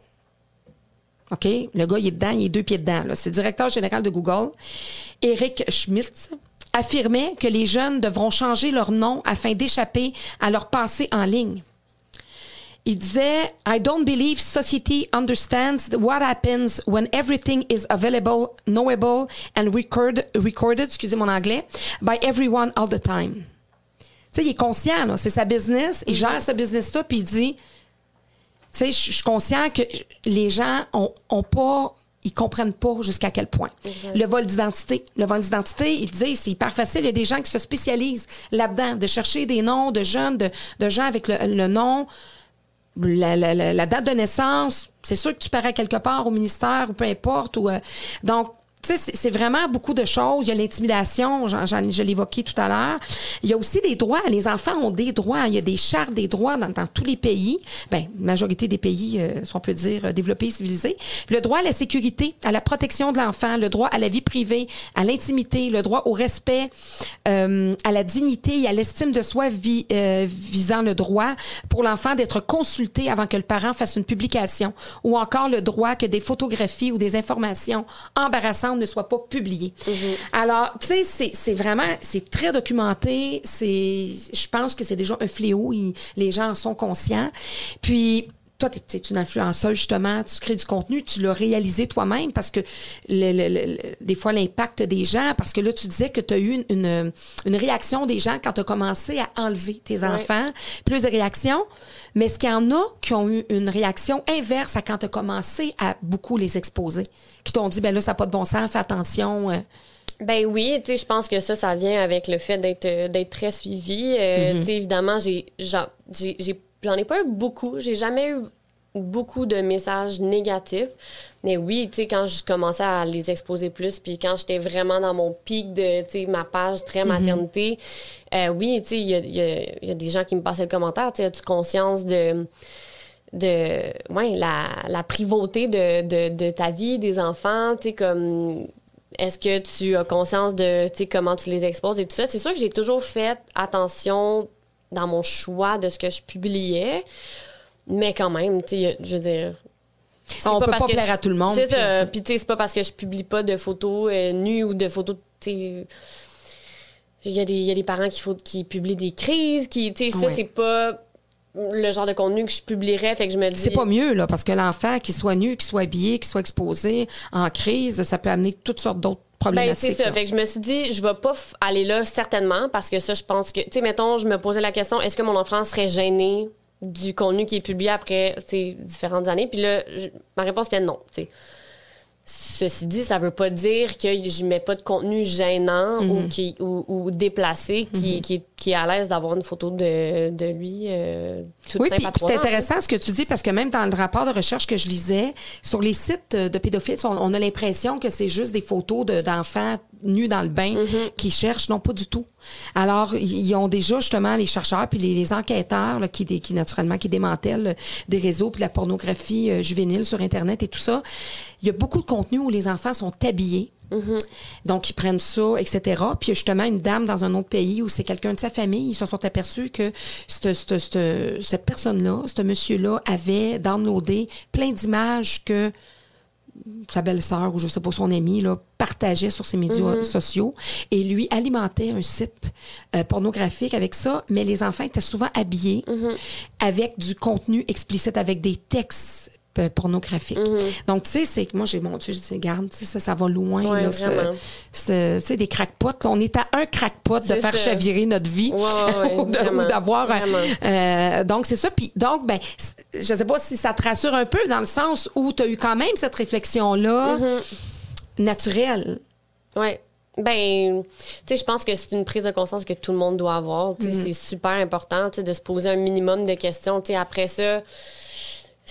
OK? Le gars, il est dedans, il est deux pieds dedans. C'est le directeur général de Google. Eric Schmitz affirmait que les jeunes devront changer leur nom afin d'échapper à leur passé en ligne. Il disait I don't believe society understands what happens when everything is available, knowable and record, recorded, excusez mon anglais, by everyone all the time. Tu sais, il est conscient, c'est sa business, il gère ce business-là, puis il dit tu sais, je suis conscient que les gens ont, ont pas, ils comprennent pas jusqu'à quel point. Le vol d'identité. Le vol d'identité, il disait, c'est hyper facile. Il y a des gens qui se spécialisent là-dedans, de chercher des noms de jeunes, de, de gens avec le, le nom, la, date de naissance. C'est sûr que tu parais quelque part au ministère ou peu importe. Ou, euh, donc, c'est- vraiment beaucoup de choses. Il y a l'intimidation, je l'évoquais tout à l'heure. Il y a aussi des droits. Les enfants ont des droits. Il y a des chartes des droits dans, dans tous les pays. La majorité des pays, euh, si on peut dire, euh, développés, civilisés. Le droit à la sécurité, à la protection de l'enfant, le droit à la vie privée, à l'intimité, le droit au respect, euh, à la dignité et à l'estime de soi euh, visant le droit pour l'enfant d'être consulté avant que le parent fasse une publication ou encore le droit que des photographies ou des informations embarrassantes ne soient pas publiées. Alors, tu sais, c'est- vraiment, c'est très documenté. C'est, je pense que c'est déjà un fléau. Il- les gens en sont conscients. Puis, toi, tu es, une influenceuse, justement, tu crées du contenu, tu l'as réalisé toi-même parce que le- le- le- des fois, l'impact des gens, parce que là, tu disais que tu as eu une, une, une réaction des gens quand tu as commencé à enlever tes enfants, plus de réactions. Mais est-ce qu'il y en a qui ont eu une réaction inverse à quand tu as commencé à beaucoup les exposer? Qui t'ont dit, ben là, ça n'a pas de bon sens, fais attention. euh. Ben oui, tu sais, je pense que ça, ça vient avec le fait d'être euh, d'être très suivi. Euh, Mm-hmm. Tu sais, évidemment, j'ai- j'ai- j'en ai pas eu beaucoup. J'ai jamais eu beaucoup de messages négatifs. Mais oui, tu sais, quand je commençais à les exposer plus, puis quand j'étais vraiment dans mon pic de, tu sais, ma page très maternité, euh, oui, tu sais, il y a, y a- il y a des gens qui me passaient le commentaire, tu sais, as-tu conscience de de ouais, la, la privauté de, de, de ta vie, des enfants, tu sais, comme est-ce que tu as conscience de tu sais, comment tu les exposes et tout ça? C'est sûr que j'ai toujours fait attention dans mon choix de ce que je publiais, mais quand même, tu sais, je veux dire. On peut parce pas plaire je- à tout le monde, C'est puis- ça. Puis, tu sais, c'est pas parce que je publie pas de photos euh, nues ou de photos, tu sais. Il y, a des- il y a des parents qui, faut, qui publient des crises, qui, tu sais, ça, c'est pas le genre de contenu que je publierais. Fait que je me dis. C'est pas mieux, là, parce que l'enfant, qu'il soit nu, qu'il soit habillé, qu'il soit exposé en crise, ça peut amener toutes sortes d'autres Ben, c'est ça. Fait que je me suis dit, je vais pas aller là certainement parce que ça, je pense que. Tu sais, mettons, je me posais la question, est-ce que mon enfant serait gêné du contenu qui est publié après ces différentes années? Puis là, je- ma réponse était non. tu sais. Ceci dit, ça veut pas dire que je mets pas de contenu gênant Mhm. ou, qui, ou, ou déplacé qui, qui, est- qui est à l'aise d'avoir une photo de, de lui euh, toute Oui, puis c'est intéressant ce que tu dis parce que même dans le rapport de recherche que je lisais, sur les sites euh, de pédophiles, on, on a l'impression que c'est juste des photos de- d'enfants nus dans le bain Mm-hmm. qui cherchent, non pas du tout. Alors, ils ont déjà justement les chercheurs puis les, les enquêteurs là, qui, qui naturellement qui démantèlent euh, des réseaux puis de la pornographie euh, juvénile sur Internet et tout ça. Il y a beaucoup de contenu où les enfants sont habillés. Donc, ils prennent ça, etc. Puis, justement, une dame dans un autre pays où c'est quelqu'un de sa famille, ils se sont aperçus que cette, cette- cette- cette personne-là, ce monsieur-là, avait downloadé plein d'images que sa belle-sœur ou je sais pas son ami là, partageait sur ses médias sociaux. Et lui alimentait un site euh, pornographique avec ça, mais les enfants étaient souvent habillés avec du contenu explicite, avec des textes euh, pornographiques. Donc, tu sais, c'est que moi, j'ai mon Dieu, je dis, sais, ça, ça va loin. Ouais, là, ce- vraiment. ce- tu sais, des crackpots. On est à un crackpot de faire ça. chavirer notre vie Ouais, ouais, ou de- vraiment, ou d'avoir... vraiment. euh, donc, c'est ça. Puis, donc, ben, je sais pas si ça te rassure un peu dans le sens où tu as eu quand même cette réflexion-là Mm-hmm. naturelle. Ouais. Ben, tu sais, je pense que c'est une prise de conscience que tout le monde doit avoir. Mm-hmm. C'est super important tu sais, de se poser un minimum de questions. Tu sais, après ça,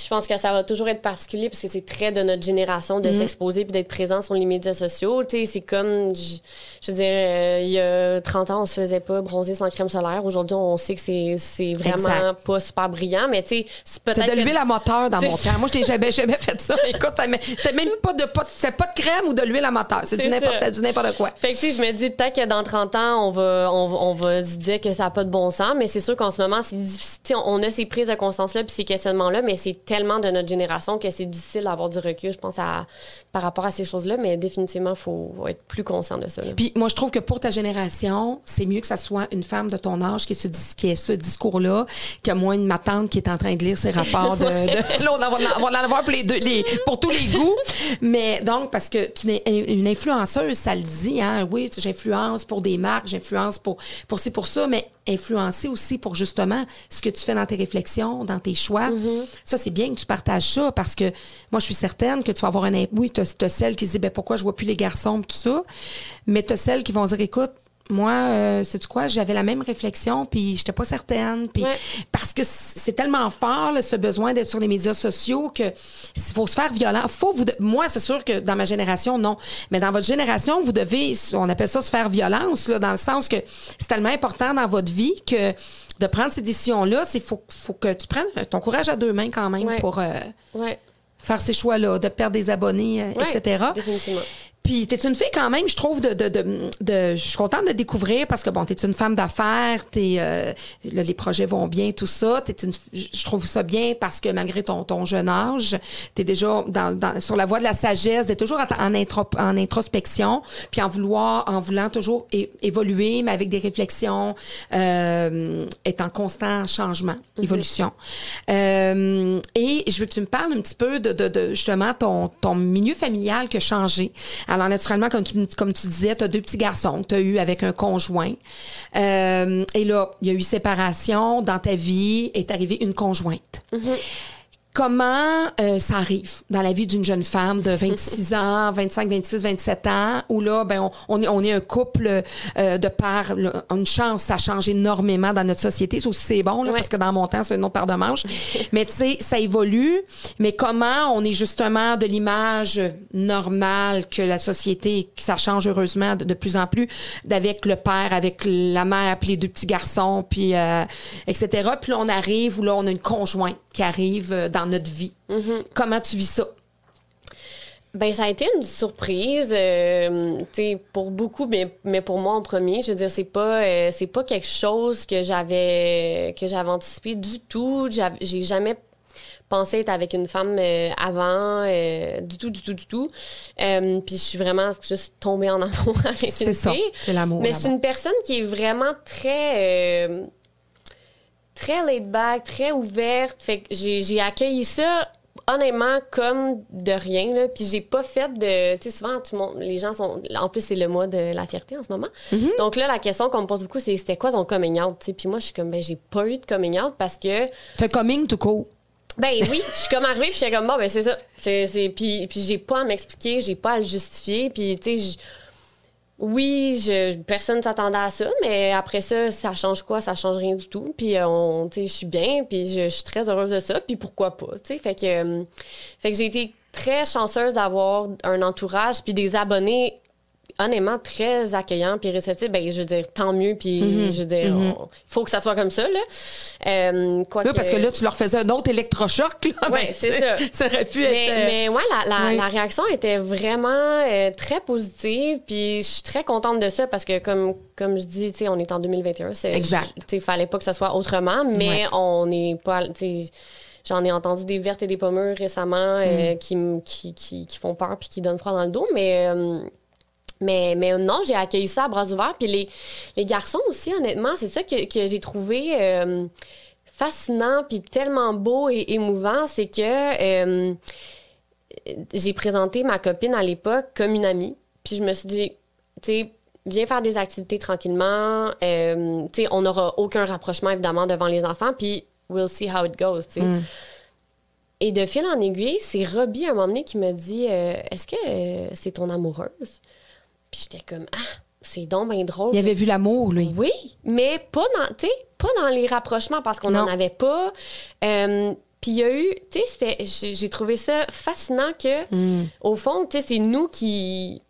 je pense que ça va toujours être particulier parce que c'est très de notre génération de s'exposer puis d'être présent sur les médias sociaux. Tu sais, c'est comme, je, je veux dire, euh, il y a 30 ans, on se faisait pas bronzer sans crème solaire. Aujourd'hui, on sait que c'est, vraiment Exact. pas super brillant, mais tu sais, c'est peut-être. T'as de l'huile à moteur dans mon temps. Moi, je n'ai jamais, jamais fait ça. Écoute, c'était même pas de, pas, pas de crème ou de l'huile à moteur. C'est du n'importe, quoi. Fait que, tu sais, je me dis peut-être que dans 30 ans, on va, on, va- on va se dire que ça n'a pas de bon sens, mais c'est sûr qu'en ce moment, c'est difficile. Sais, On a ces prises de conscience-là puis ces questionnements-là, mais c'est tellement de notre génération que c'est difficile d'avoir du recul, je pense, à, par rapport à ces choses-là, mais définitivement, il faut être plus conscient de ça. là. Puis moi, je trouve que pour ta génération, c'est mieux que ça soit une femme de ton âge qui dis- qui ait ce discours-là que moi, une ma tante qui est en train de lire ses rapports de... de- là, on va, on va en avoir pour, les deux, les, pour tous les goûts. Mais donc, parce que tu es une influenceuse, ça le dit, hein? Oui, j'influence pour des marques, j'influence pour, pour ci, pour ça, mais influencer aussi pour justement ce que tu fais dans tes réflexions, dans tes choix. Ça, c'est bien que tu partages ça parce que moi, je suis certaine que tu vas avoir un... Oui, tu as, celles qui se disent, ben, pourquoi je vois plus les garçons, tout ça. Mais tu as celles qui vont dire, écoute, moi, euh, sais-tu quoi, j'avais la même réflexion, puis j'étais pas certaine. Puis Ouais. parce que c'est tellement fort, là, ce besoin d'être sur les médias sociaux, que il faut se faire violent. Faut vous de- Moi, c'est sûr que dans ma génération, non. Mais dans votre génération, vous devez, on appelle ça se faire violence, là, dans le sens que c'est tellement important dans votre vie que de prendre ces décisions-là, c'est faut, faut que tu prennes ton courage à deux mains quand même Ouais. pour euh, Ouais, faire ces choix-là, de perdre des abonnés, euh, ouais, etc. Définitivement. Puis t'es une fille quand même, je trouve, de, de, de, de- je suis contente de découvrir parce que bon, t'es une femme d'affaires, t'es, euh, là, les projets vont bien, tout ça. T'es une, je trouve ça bien parce que malgré ton, ton jeune âge, t'es déjà dans, dans- sur la voie de la sagesse, d'être toujours en, intro- en introspection, puis en vouloir, en voulant toujours é- évoluer, mais avec des réflexions, euh, être en constant changement, évolution. Euh, et je veux que tu me parles un petit peu de, de, de, justement ton, ton milieu familial qui a changé. Alors, naturellement, comme tu, comme tu disais, tu as deux petits garçons que tu as eu avec un conjoint. Euh, et là, il y a eu séparation dans ta vie, est arrivée une conjointe. Comment euh, ça arrive dans la vie d'une jeune femme de 26 ans, 25, 26, 27 ans, où là, ben, on, on est, on est un couple euh, de par là, une chance, ça change énormément dans notre société. Ça aussi, c'est bon, là, Ouais. parce que dans mon temps, c'est une autre paire de manches. mais tu sais, ça évolue. Mais comment on est justement de l'image normale que la société, que ça change heureusement de, de plus en plus, d'avec le père, avec la mère, puis les deux petits garçons, puis euh, etc. Puis là, on arrive où là, on a une conjointe qui arrive euh, dans notre vie. Comment tu vis ça? Ben, ça a été une surprise, euh, tu pour beaucoup, mais, mais pour moi en premier. Je veux dire, c'est pas, euh, c'est pas quelque chose que j'avais, que j'avais anticipé du tout. J'ai jamais pensé être avec une femme euh, avant, du tout, du tout, du tout. Puis je suis vraiment juste tombée en amour avec C'est une ça, fille. c'est l'amour. Mais c'est une personne qui est vraiment très, très laid back, très ouverte. Fait que j'ai j'ai accueilli ça honnêtement comme de rien là puis j'ai pas fait de tu sais souvent tout le monde les gens sont en plus c'est le mois de la fierté en ce moment Mm-hmm. donc là la question qu'on me pose beaucoup c'est c'était quoi ton coming out tu sais? Puis moi je suis comme ben j'ai pas eu de coming out parce que un coming tout court. ben oui, je suis comme arrivée puis j'étais comme bon ben c'est ça. C'est c'est puis puis j'ai pas à m'expliquer, j'ai pas à le justifier puis tu sais je- oui, je, personne s'attendait à ça, mais après ça, ça change quoi? Ça change rien du tout. Puis, euh, on, tu sais, je suis bien, puis je, je suis très heureuse de ça, puis pourquoi pas, tu sais. Fait que, euh, fait que j'ai été très chanceuse d'avoir un entourage, puis des abonnés honnêtement très accueillants puis réceptifs. Ben, je veux dire, tant mieux, puis Mm-hmm. je veux dire, il faut que ça soit comme ça, là. Euh, quoi Oui, parce que là, tu leur faisais un autre électrochoc. Là. Ouais, Ben, c'est ça. Ça aurait pu mais, être. euh, mais ouais, la, la, oui. la réaction était vraiment euh, très positive. Puis je suis très contente de ça parce que, comme, comme je dis, tu sais, on est en 2021. c'est- Exact. Tu sais, il fallait pas que ce soit autrement, mais Ouais. on n'est pas. J'en ai entendu des vertes et des pommures récemment euh, Mm. qui, qui, qui font peur puis qui donnent froid dans le dos, mais. euh, mais, mais non, j'ai accueilli ça à bras ouverts. Puis les, les garçons aussi, honnêtement, c'est ça que, que j'ai trouvé euh, fascinant puis tellement beau et émouvant. C'est que euh, j'ai présenté ma copine à l'époque comme une amie. Puis je me suis dit, tu sais, viens faire des activités tranquillement. Euh, tu sais, on n'aura aucun rapprochement, évidemment, devant les enfants. Puis we'll see how it goes, tu sais. Mm. Et de fil en aiguille, c'est Robbie, à un moment donné, qui me dit euh, Est-ce que euh, c'est ton amoureuse? Puis j'étais comme Ah, c'est donc bien drôle. Il avait vu l'amour, lui. Oui, mais pas dans, pas dans les rapprochements parce qu'on n'en avait pas. Euh, Puis il y a eu, tu sais, j'ai trouvé ça fascinant que, Mm. au fond, tu sais, c'est nous qui.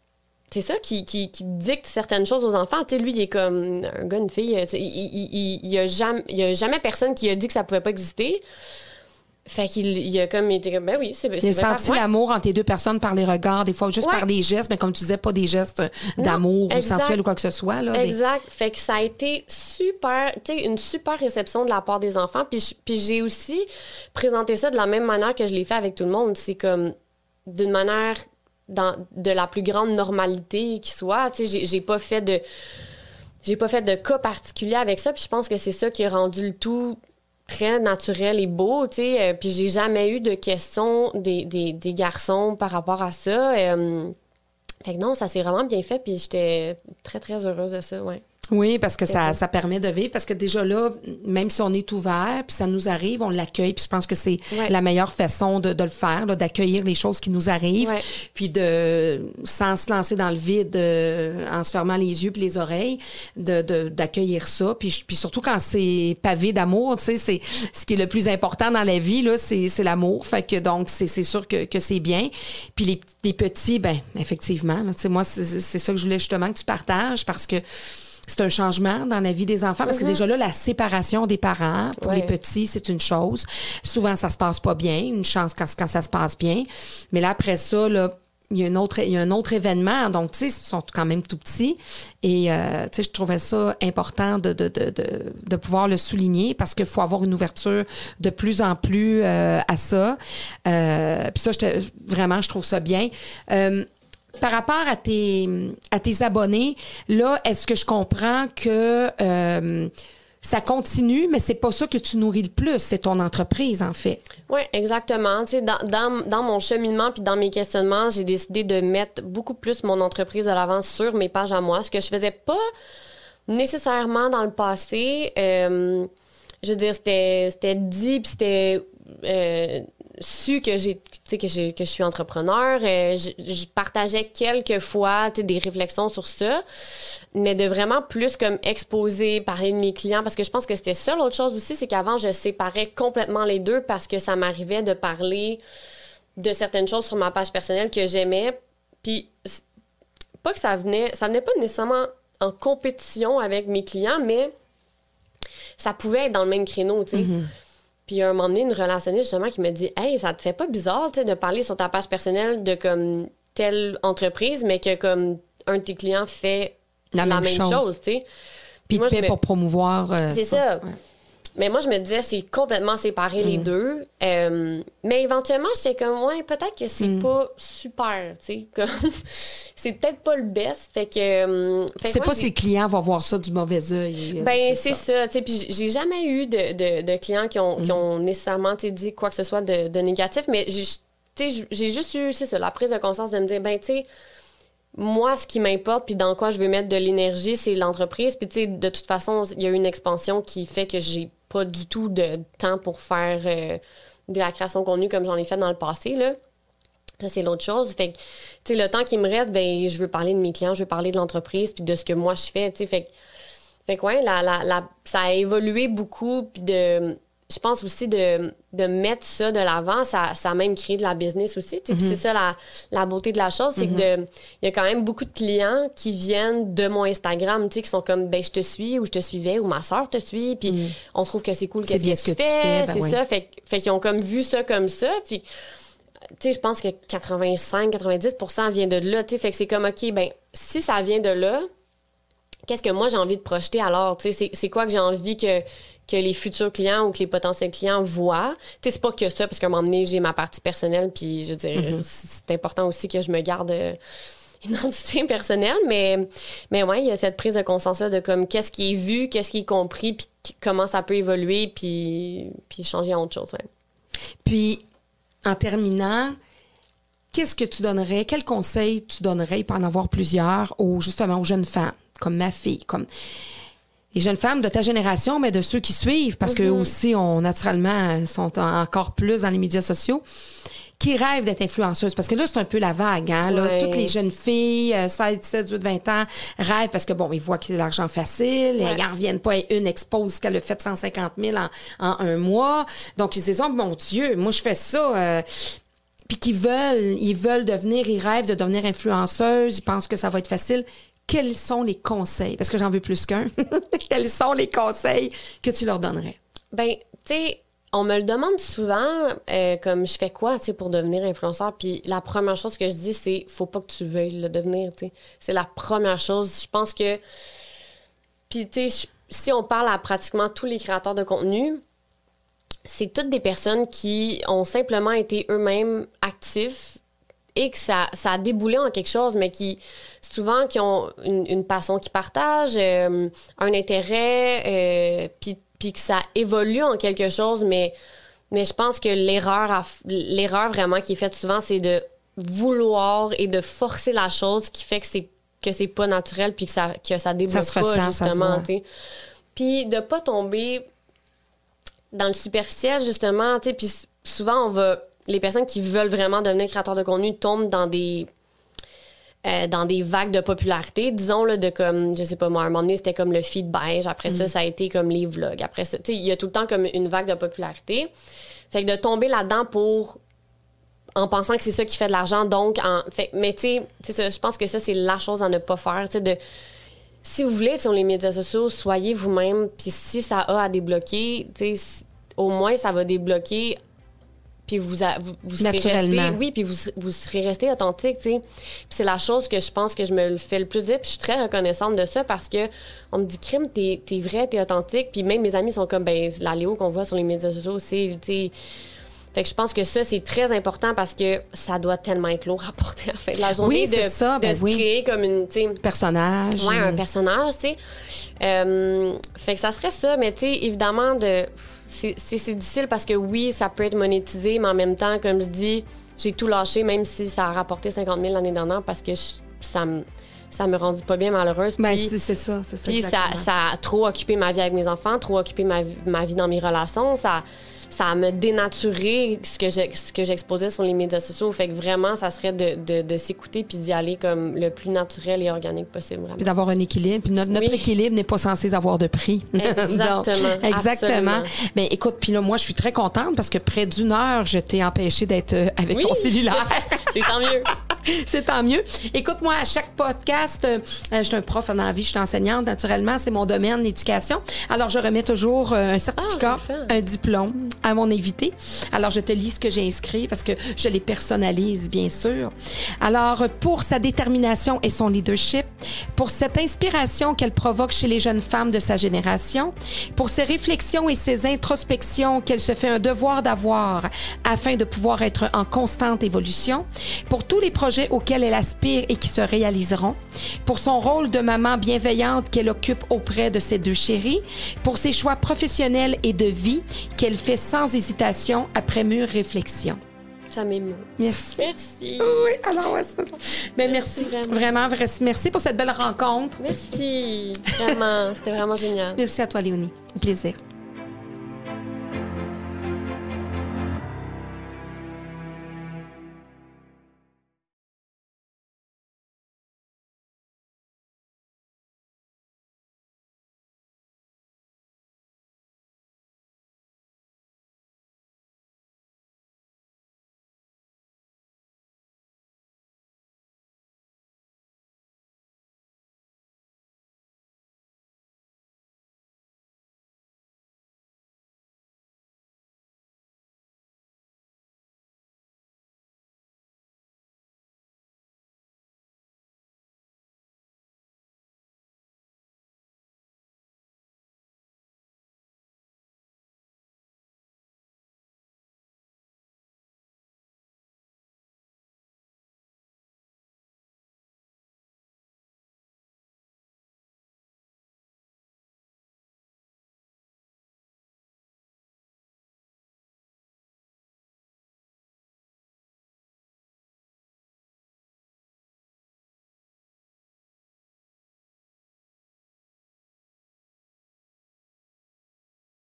C'est ça qui, qui, qui dicte certaines choses aux enfants. Tu sais, lui, il est comme un gars, une fille. Il, il, il, il y a jamais, il y a jamais personne qui a dit que ça pouvait pas exister. Fait qu'il il a comme été comme, ben oui, c'est c'est vrai, senti l'amour entre les deux personnes par les regards, des fois juste Ouais. par des gestes, mais comme tu disais, pas des gestes d'amour ou sensuels ou quoi que ce soit. Là, des- Exact. Fait que ça a été super, tu sais, une super réception de la part des enfants. Puis, puis j'ai aussi présenté ça de la même manière que je l'ai fait avec tout le monde. C'est comme d'une manière dans, de la plus grande normalité qui soit. Tu sais, j'ai pas fait de. J'ai pas fait de cas particulier avec ça. Puis je pense que c'est ça qui a rendu le tout très naturel et beau, tu sais. Euh, Puis j'ai jamais eu de questions des, des, garçons par rapport à ça. Euh, fait que non, ça s'est vraiment bien fait, puis j'étais très, très heureuse de ça, ouais. Oui, parce que ça, ça. permet de vivre. Parce que déjà là, même si on est ouvert, puis ça nous arrive, on l'accueille. Puis je pense que c'est Ouais. la meilleure façon de, de le faire, d'accueillir les choses qui nous arrivent. Ouais. Puis de, sans se lancer dans le vide, euh, en se fermant les yeux puis les oreilles, de, de- d'accueillir ça. Puis, puis surtout quand c'est pavé d'amour, tu sais, c'est ce qui est le plus important dans la vie, là, c'est, l'amour. Fait que donc, c'est, sûr que, que c'est bien. Puis les, les petits, ben, effectivement, là, tu sais, moi, c'est ça que je voulais justement que tu partages parce que c'est un changement dans la vie des enfants parce que déjà là, la séparation des parents pour Ouais. les petits, c'est une chose. Souvent, ça se passe pas bien. Une chance quand, quand ça se passe bien. Mais là, après ça, là, il y, a un autre, il y a un autre événement. Donc, tu sais, ils sont quand même tout petits. Et, euh, tu sais, je trouvais ça important de, de, de, de, de pouvoir le souligner parce qu'il faut avoir une ouverture de plus en plus euh, à ça. Euh, Puis ça, vraiment, je trouve ça bien. Par rapport à tes, à tes abonnés, là, est-ce que je comprends que euh, ça continue, mais c'est pas ça que tu nourris le plus, c'est ton entreprise, en fait? Oui, exactement. Dans, dans, dans mon cheminement puis dans mes questionnements, j'ai décidé de mettre beaucoup plus mon entreprise à l'avant sur mes pages à moi, ce que je faisais pas nécessairement dans le passé. Euh, je veux dire, c'était c'était dit puis c'était euh, su que j'ai que que je suis entrepreneur Euh, je, partageais quelques fois des réflexions sur ça mais de vraiment plus comme exposer parler de mes clients parce que je pense que c'était ça l'autre chose aussi c'est qu'avant je séparais complètement les deux parce que ça m'arrivait de parler de certaines choses sur ma page personnelle que j'aimais. Puis pas que ça venait ça venait pas nécessairement en compétition avec mes clients mais ça pouvait être dans le même créneau tu sais. Il a un moment donné, une relationniste justement qui me dit Hey, ça te fait pas bizarre tu sais, de parler sur ta page personnelle de comme telle entreprise, mais que comme un de tes clients fait La la, même même, chose. tu sais. Puis moi, je paie me- pour promouvoir. euh, C'est ça. Ouais. Mais moi, je me disais, c'est complètement séparé Mm. les deux. Euh, mais éventuellement, j'étais comme, ouais, peut-être que c'est Mm. pas super, tu sais. Comme, c'est peut-être pas le best. Fait que. euh, Tu que sais pas si les clients vont voir ça du mauvais œil. euh, Ben, c'est ça. tu sais, Puis j'ai jamais eu de, de- de clients qui ont, Mm. qui ont nécessairement dit quoi que ce soit de, de négatif, mais j'ai juste eu, c'est ça, la prise de conscience de me dire, ben, tu sais, moi, ce qui m'importe, puis dans quoi je veux mettre de l'énergie, c'est l'entreprise. Puis, tu sais, de toute façon, il y a eu une expansion qui fait que j'ai pas du tout de temps pour faire euh, de la création de contenu comme j'en ai fait dans le passé, là. Ça, c'est l'autre chose. Fait que, tu sais, le temps qui me reste, ben, je veux parler de mes clients, je veux parler de l'entreprise, puis de ce que moi je fais, tu sais. Fait que, ouais, la, la, la- ça a évolué beaucoup, puis de... Je pense aussi de, de mettre ça de l'avant, ça, ça a même créé de la business aussi. Puis c'est ça la, la beauté de la chose, c'est que de- il y a quand même beaucoup de clients qui viennent de mon Instagram, qui sont comme, ben je te suis ou je te suivais ou ma soeur te suit, puis on trouve que c'est cool qu'est-ce que, tu que fais, fais, ben c'est oui. ça. Fait, fait qu'ils ont comme vu ça comme ça, puis tu sais, je pense que 85-90% vient de là. Tu sais, fait que c'est comme, OK, ben, si ça vient de là, qu'est-ce que moi j'ai envie de projeter alors? Tu sais, c'est quoi que j'ai envie que, que les futurs clients ou que les potentiels clients voient? Tu sais, c'est pas que ça, parce qu'à un moment donné, j'ai ma partie personnelle, puis je veux dire, Mm-hmm. c'est important aussi que je me garde euh, une identité personnelle, mais, mais ouais, il y a cette prise de conscience-là de comme qu'est-ce qui est vu, qu'est-ce qui est compris, puis comment ça peut évoluer, puis, puis changer à autre chose, ouais. Puis, en terminant, qu'est-ce que tu donnerais, quel conseil tu donnerais, il peut en avoir plusieurs, aux, justement aux jeunes femmes, comme ma fille, comme les jeunes femmes de ta génération, mais de ceux qui suivent, parce qu'eux aussi, on, naturellement, sont en- encore plus dans les médias sociaux. qui rêvent d'être influenceuses. Parce que là, c'est un peu la vague. Hein? Là, Ouais. toutes les jeunes filles, euh, 16, 17, 18, 20 ans, rêvent parce que, bon, ils voient qu'il y a de l'argent facile. Elles n'en reviennent pas. Et une expose qu'elle a fait 150 000 en, en un mois. Donc, ils se disent, oh mon Dieu, moi, je fais ça. euh, puis qu'ils veulent, ils veulent devenir, ils rêvent de devenir influenceuses, ils pensent que ça va être facile. Quels sont les conseils? Parce que j'en veux plus qu'un. Quels sont les conseils que tu leur donnerais? Ben, tu sais, on me le demande souvent, euh, comme je fais quoi, tu pour devenir influenceur? Puis la première chose que je dis, c'est faut pas que tu veuilles le devenir, tu. C'est la première chose. Je pense que. Puis, tu sais, si on parle à pratiquement tous les créateurs de contenu, c'est toutes des personnes qui ont simplement été eux-mêmes actifs et que ça, ça a déboulé en quelque chose, mais qui souvent qui ont une, une passion qu'ils partagent, euh, un intérêt, euh, puis que ça évolue en quelque chose, mais, mais je pense que l'erreur, l'erreur vraiment qui est faite souvent, c'est de vouloir et de forcer la chose qui fait que c'est que c'est pas naturel puis que ça que ça se pas ressent, justement. Puis de pas tomber dans le superficiel, justement, tu puis souvent, on va... Les personnes qui veulent vraiment devenir créateurs de contenu tombent dans des... euh, dans des vagues de popularité, disons, là, de comme, je sais pas, moi, à un moment donné, c'était comme le feed beige. Après Mm. ça, ça a été comme les vlogs. Après ça, tu sais, il y a tout le temps comme une vague de popularité. Fait que de tomber là-dedans pour en pensant que c'est ça qui fait de l'argent. Donc, en, fait, mais tu sais, ça, je pense que ça, c'est la chose à ne pas faire. Tu sais, de, si vous voulez être sur les médias sociaux, soyez vous-même. Puis si ça a à débloquer, tu sais, au moins, ça va débloquer. Puis vous, a- vous, vous serez resté, oui, puis vous, vous serez resté authentique, tu sais. Puis c'est la chose que je pense que je me le fais le plus dire. Puis je suis très reconnaissante de ça parce que on me dit, crime, t'es es vrai, t'es authentique. Puis même mes amis sont comme, ben, la Léo qu'on voit sur les médias sociaux, c'est, tu sais. Fait que je pense que ça, c'est très important parce que ça doit tellement être lourd à porter fin de la journée. Oui, de, c'est ça, de ben se oui. créer comme une, Personnage. Ouais, un personnage, tu sais. Euh, fait que ça serait ça, mais tu sais, évidemment, de, c'est, c'est- c'est difficile parce que oui, ça peut être monétisé, mais en même temps, comme je dis, j'ai tout lâché, même si ça a rapporté 50 000 l'année dernière parce que je- ça me, ça me rendit pas bien malheureuse. Ben, c'est ça, c'est ça. puis ça, ça a trop occupé ma vie avec mes enfants, trop occupé ma, vie- ma vie dans mes relations. Ça, ça a me dénaturé ce que ce que j'exposais sur les médias sociaux. Fait que vraiment, ça serait de, de, de s'écouter puis d'y aller comme le plus naturel et organique possible. Vraiment. Puis d'avoir un équilibre. Puis notre, notre Oui. équilibre n'est pas censé avoir de prix. Exactement, Donc, exactement. Mais écoute, puis là, moi, je suis très contente parce que près d'une heure, je t'ai empêché d'être euh, avec Oui. ton cellulaire. C'est tant mieux. c'est tant mieux. Écoute, moi, à chaque podcast, euh, euh, je suis un prof dans la vie, je suis enseignante, naturellement, c'est mon domaine, l'éducation. Alors, je remets toujours euh, un certificat, Ah, un diplôme à mon invité. Alors, je te lis ce que j'ai inscrit parce que je les personnalise, bien sûr. Alors, pour sa détermination et son leadership, pour cette inspiration qu'elle provoque chez les jeunes femmes de sa génération, pour ses réflexions et ses introspections qu'elle se fait un devoir d'avoir afin de pouvoir être en constante évolution, pour tous les projets auxquels elle aspire et qui se réaliseront, pour son rôle de maman bienveillante qu'elle occupe auprès de ses deux chéris, pour ses choix professionnels et de vie qu'elle fait sans hésitation après mûre réflexion. Ça m'émeut. Merci. Merci. Oui, alors, ouais, ça. Ben, merci, Merci vraiment. vraiment. vra- merci pour cette belle rencontre. Merci. Vraiment. C'était vraiment génial. Merci à toi, Léonie. Un plaisir.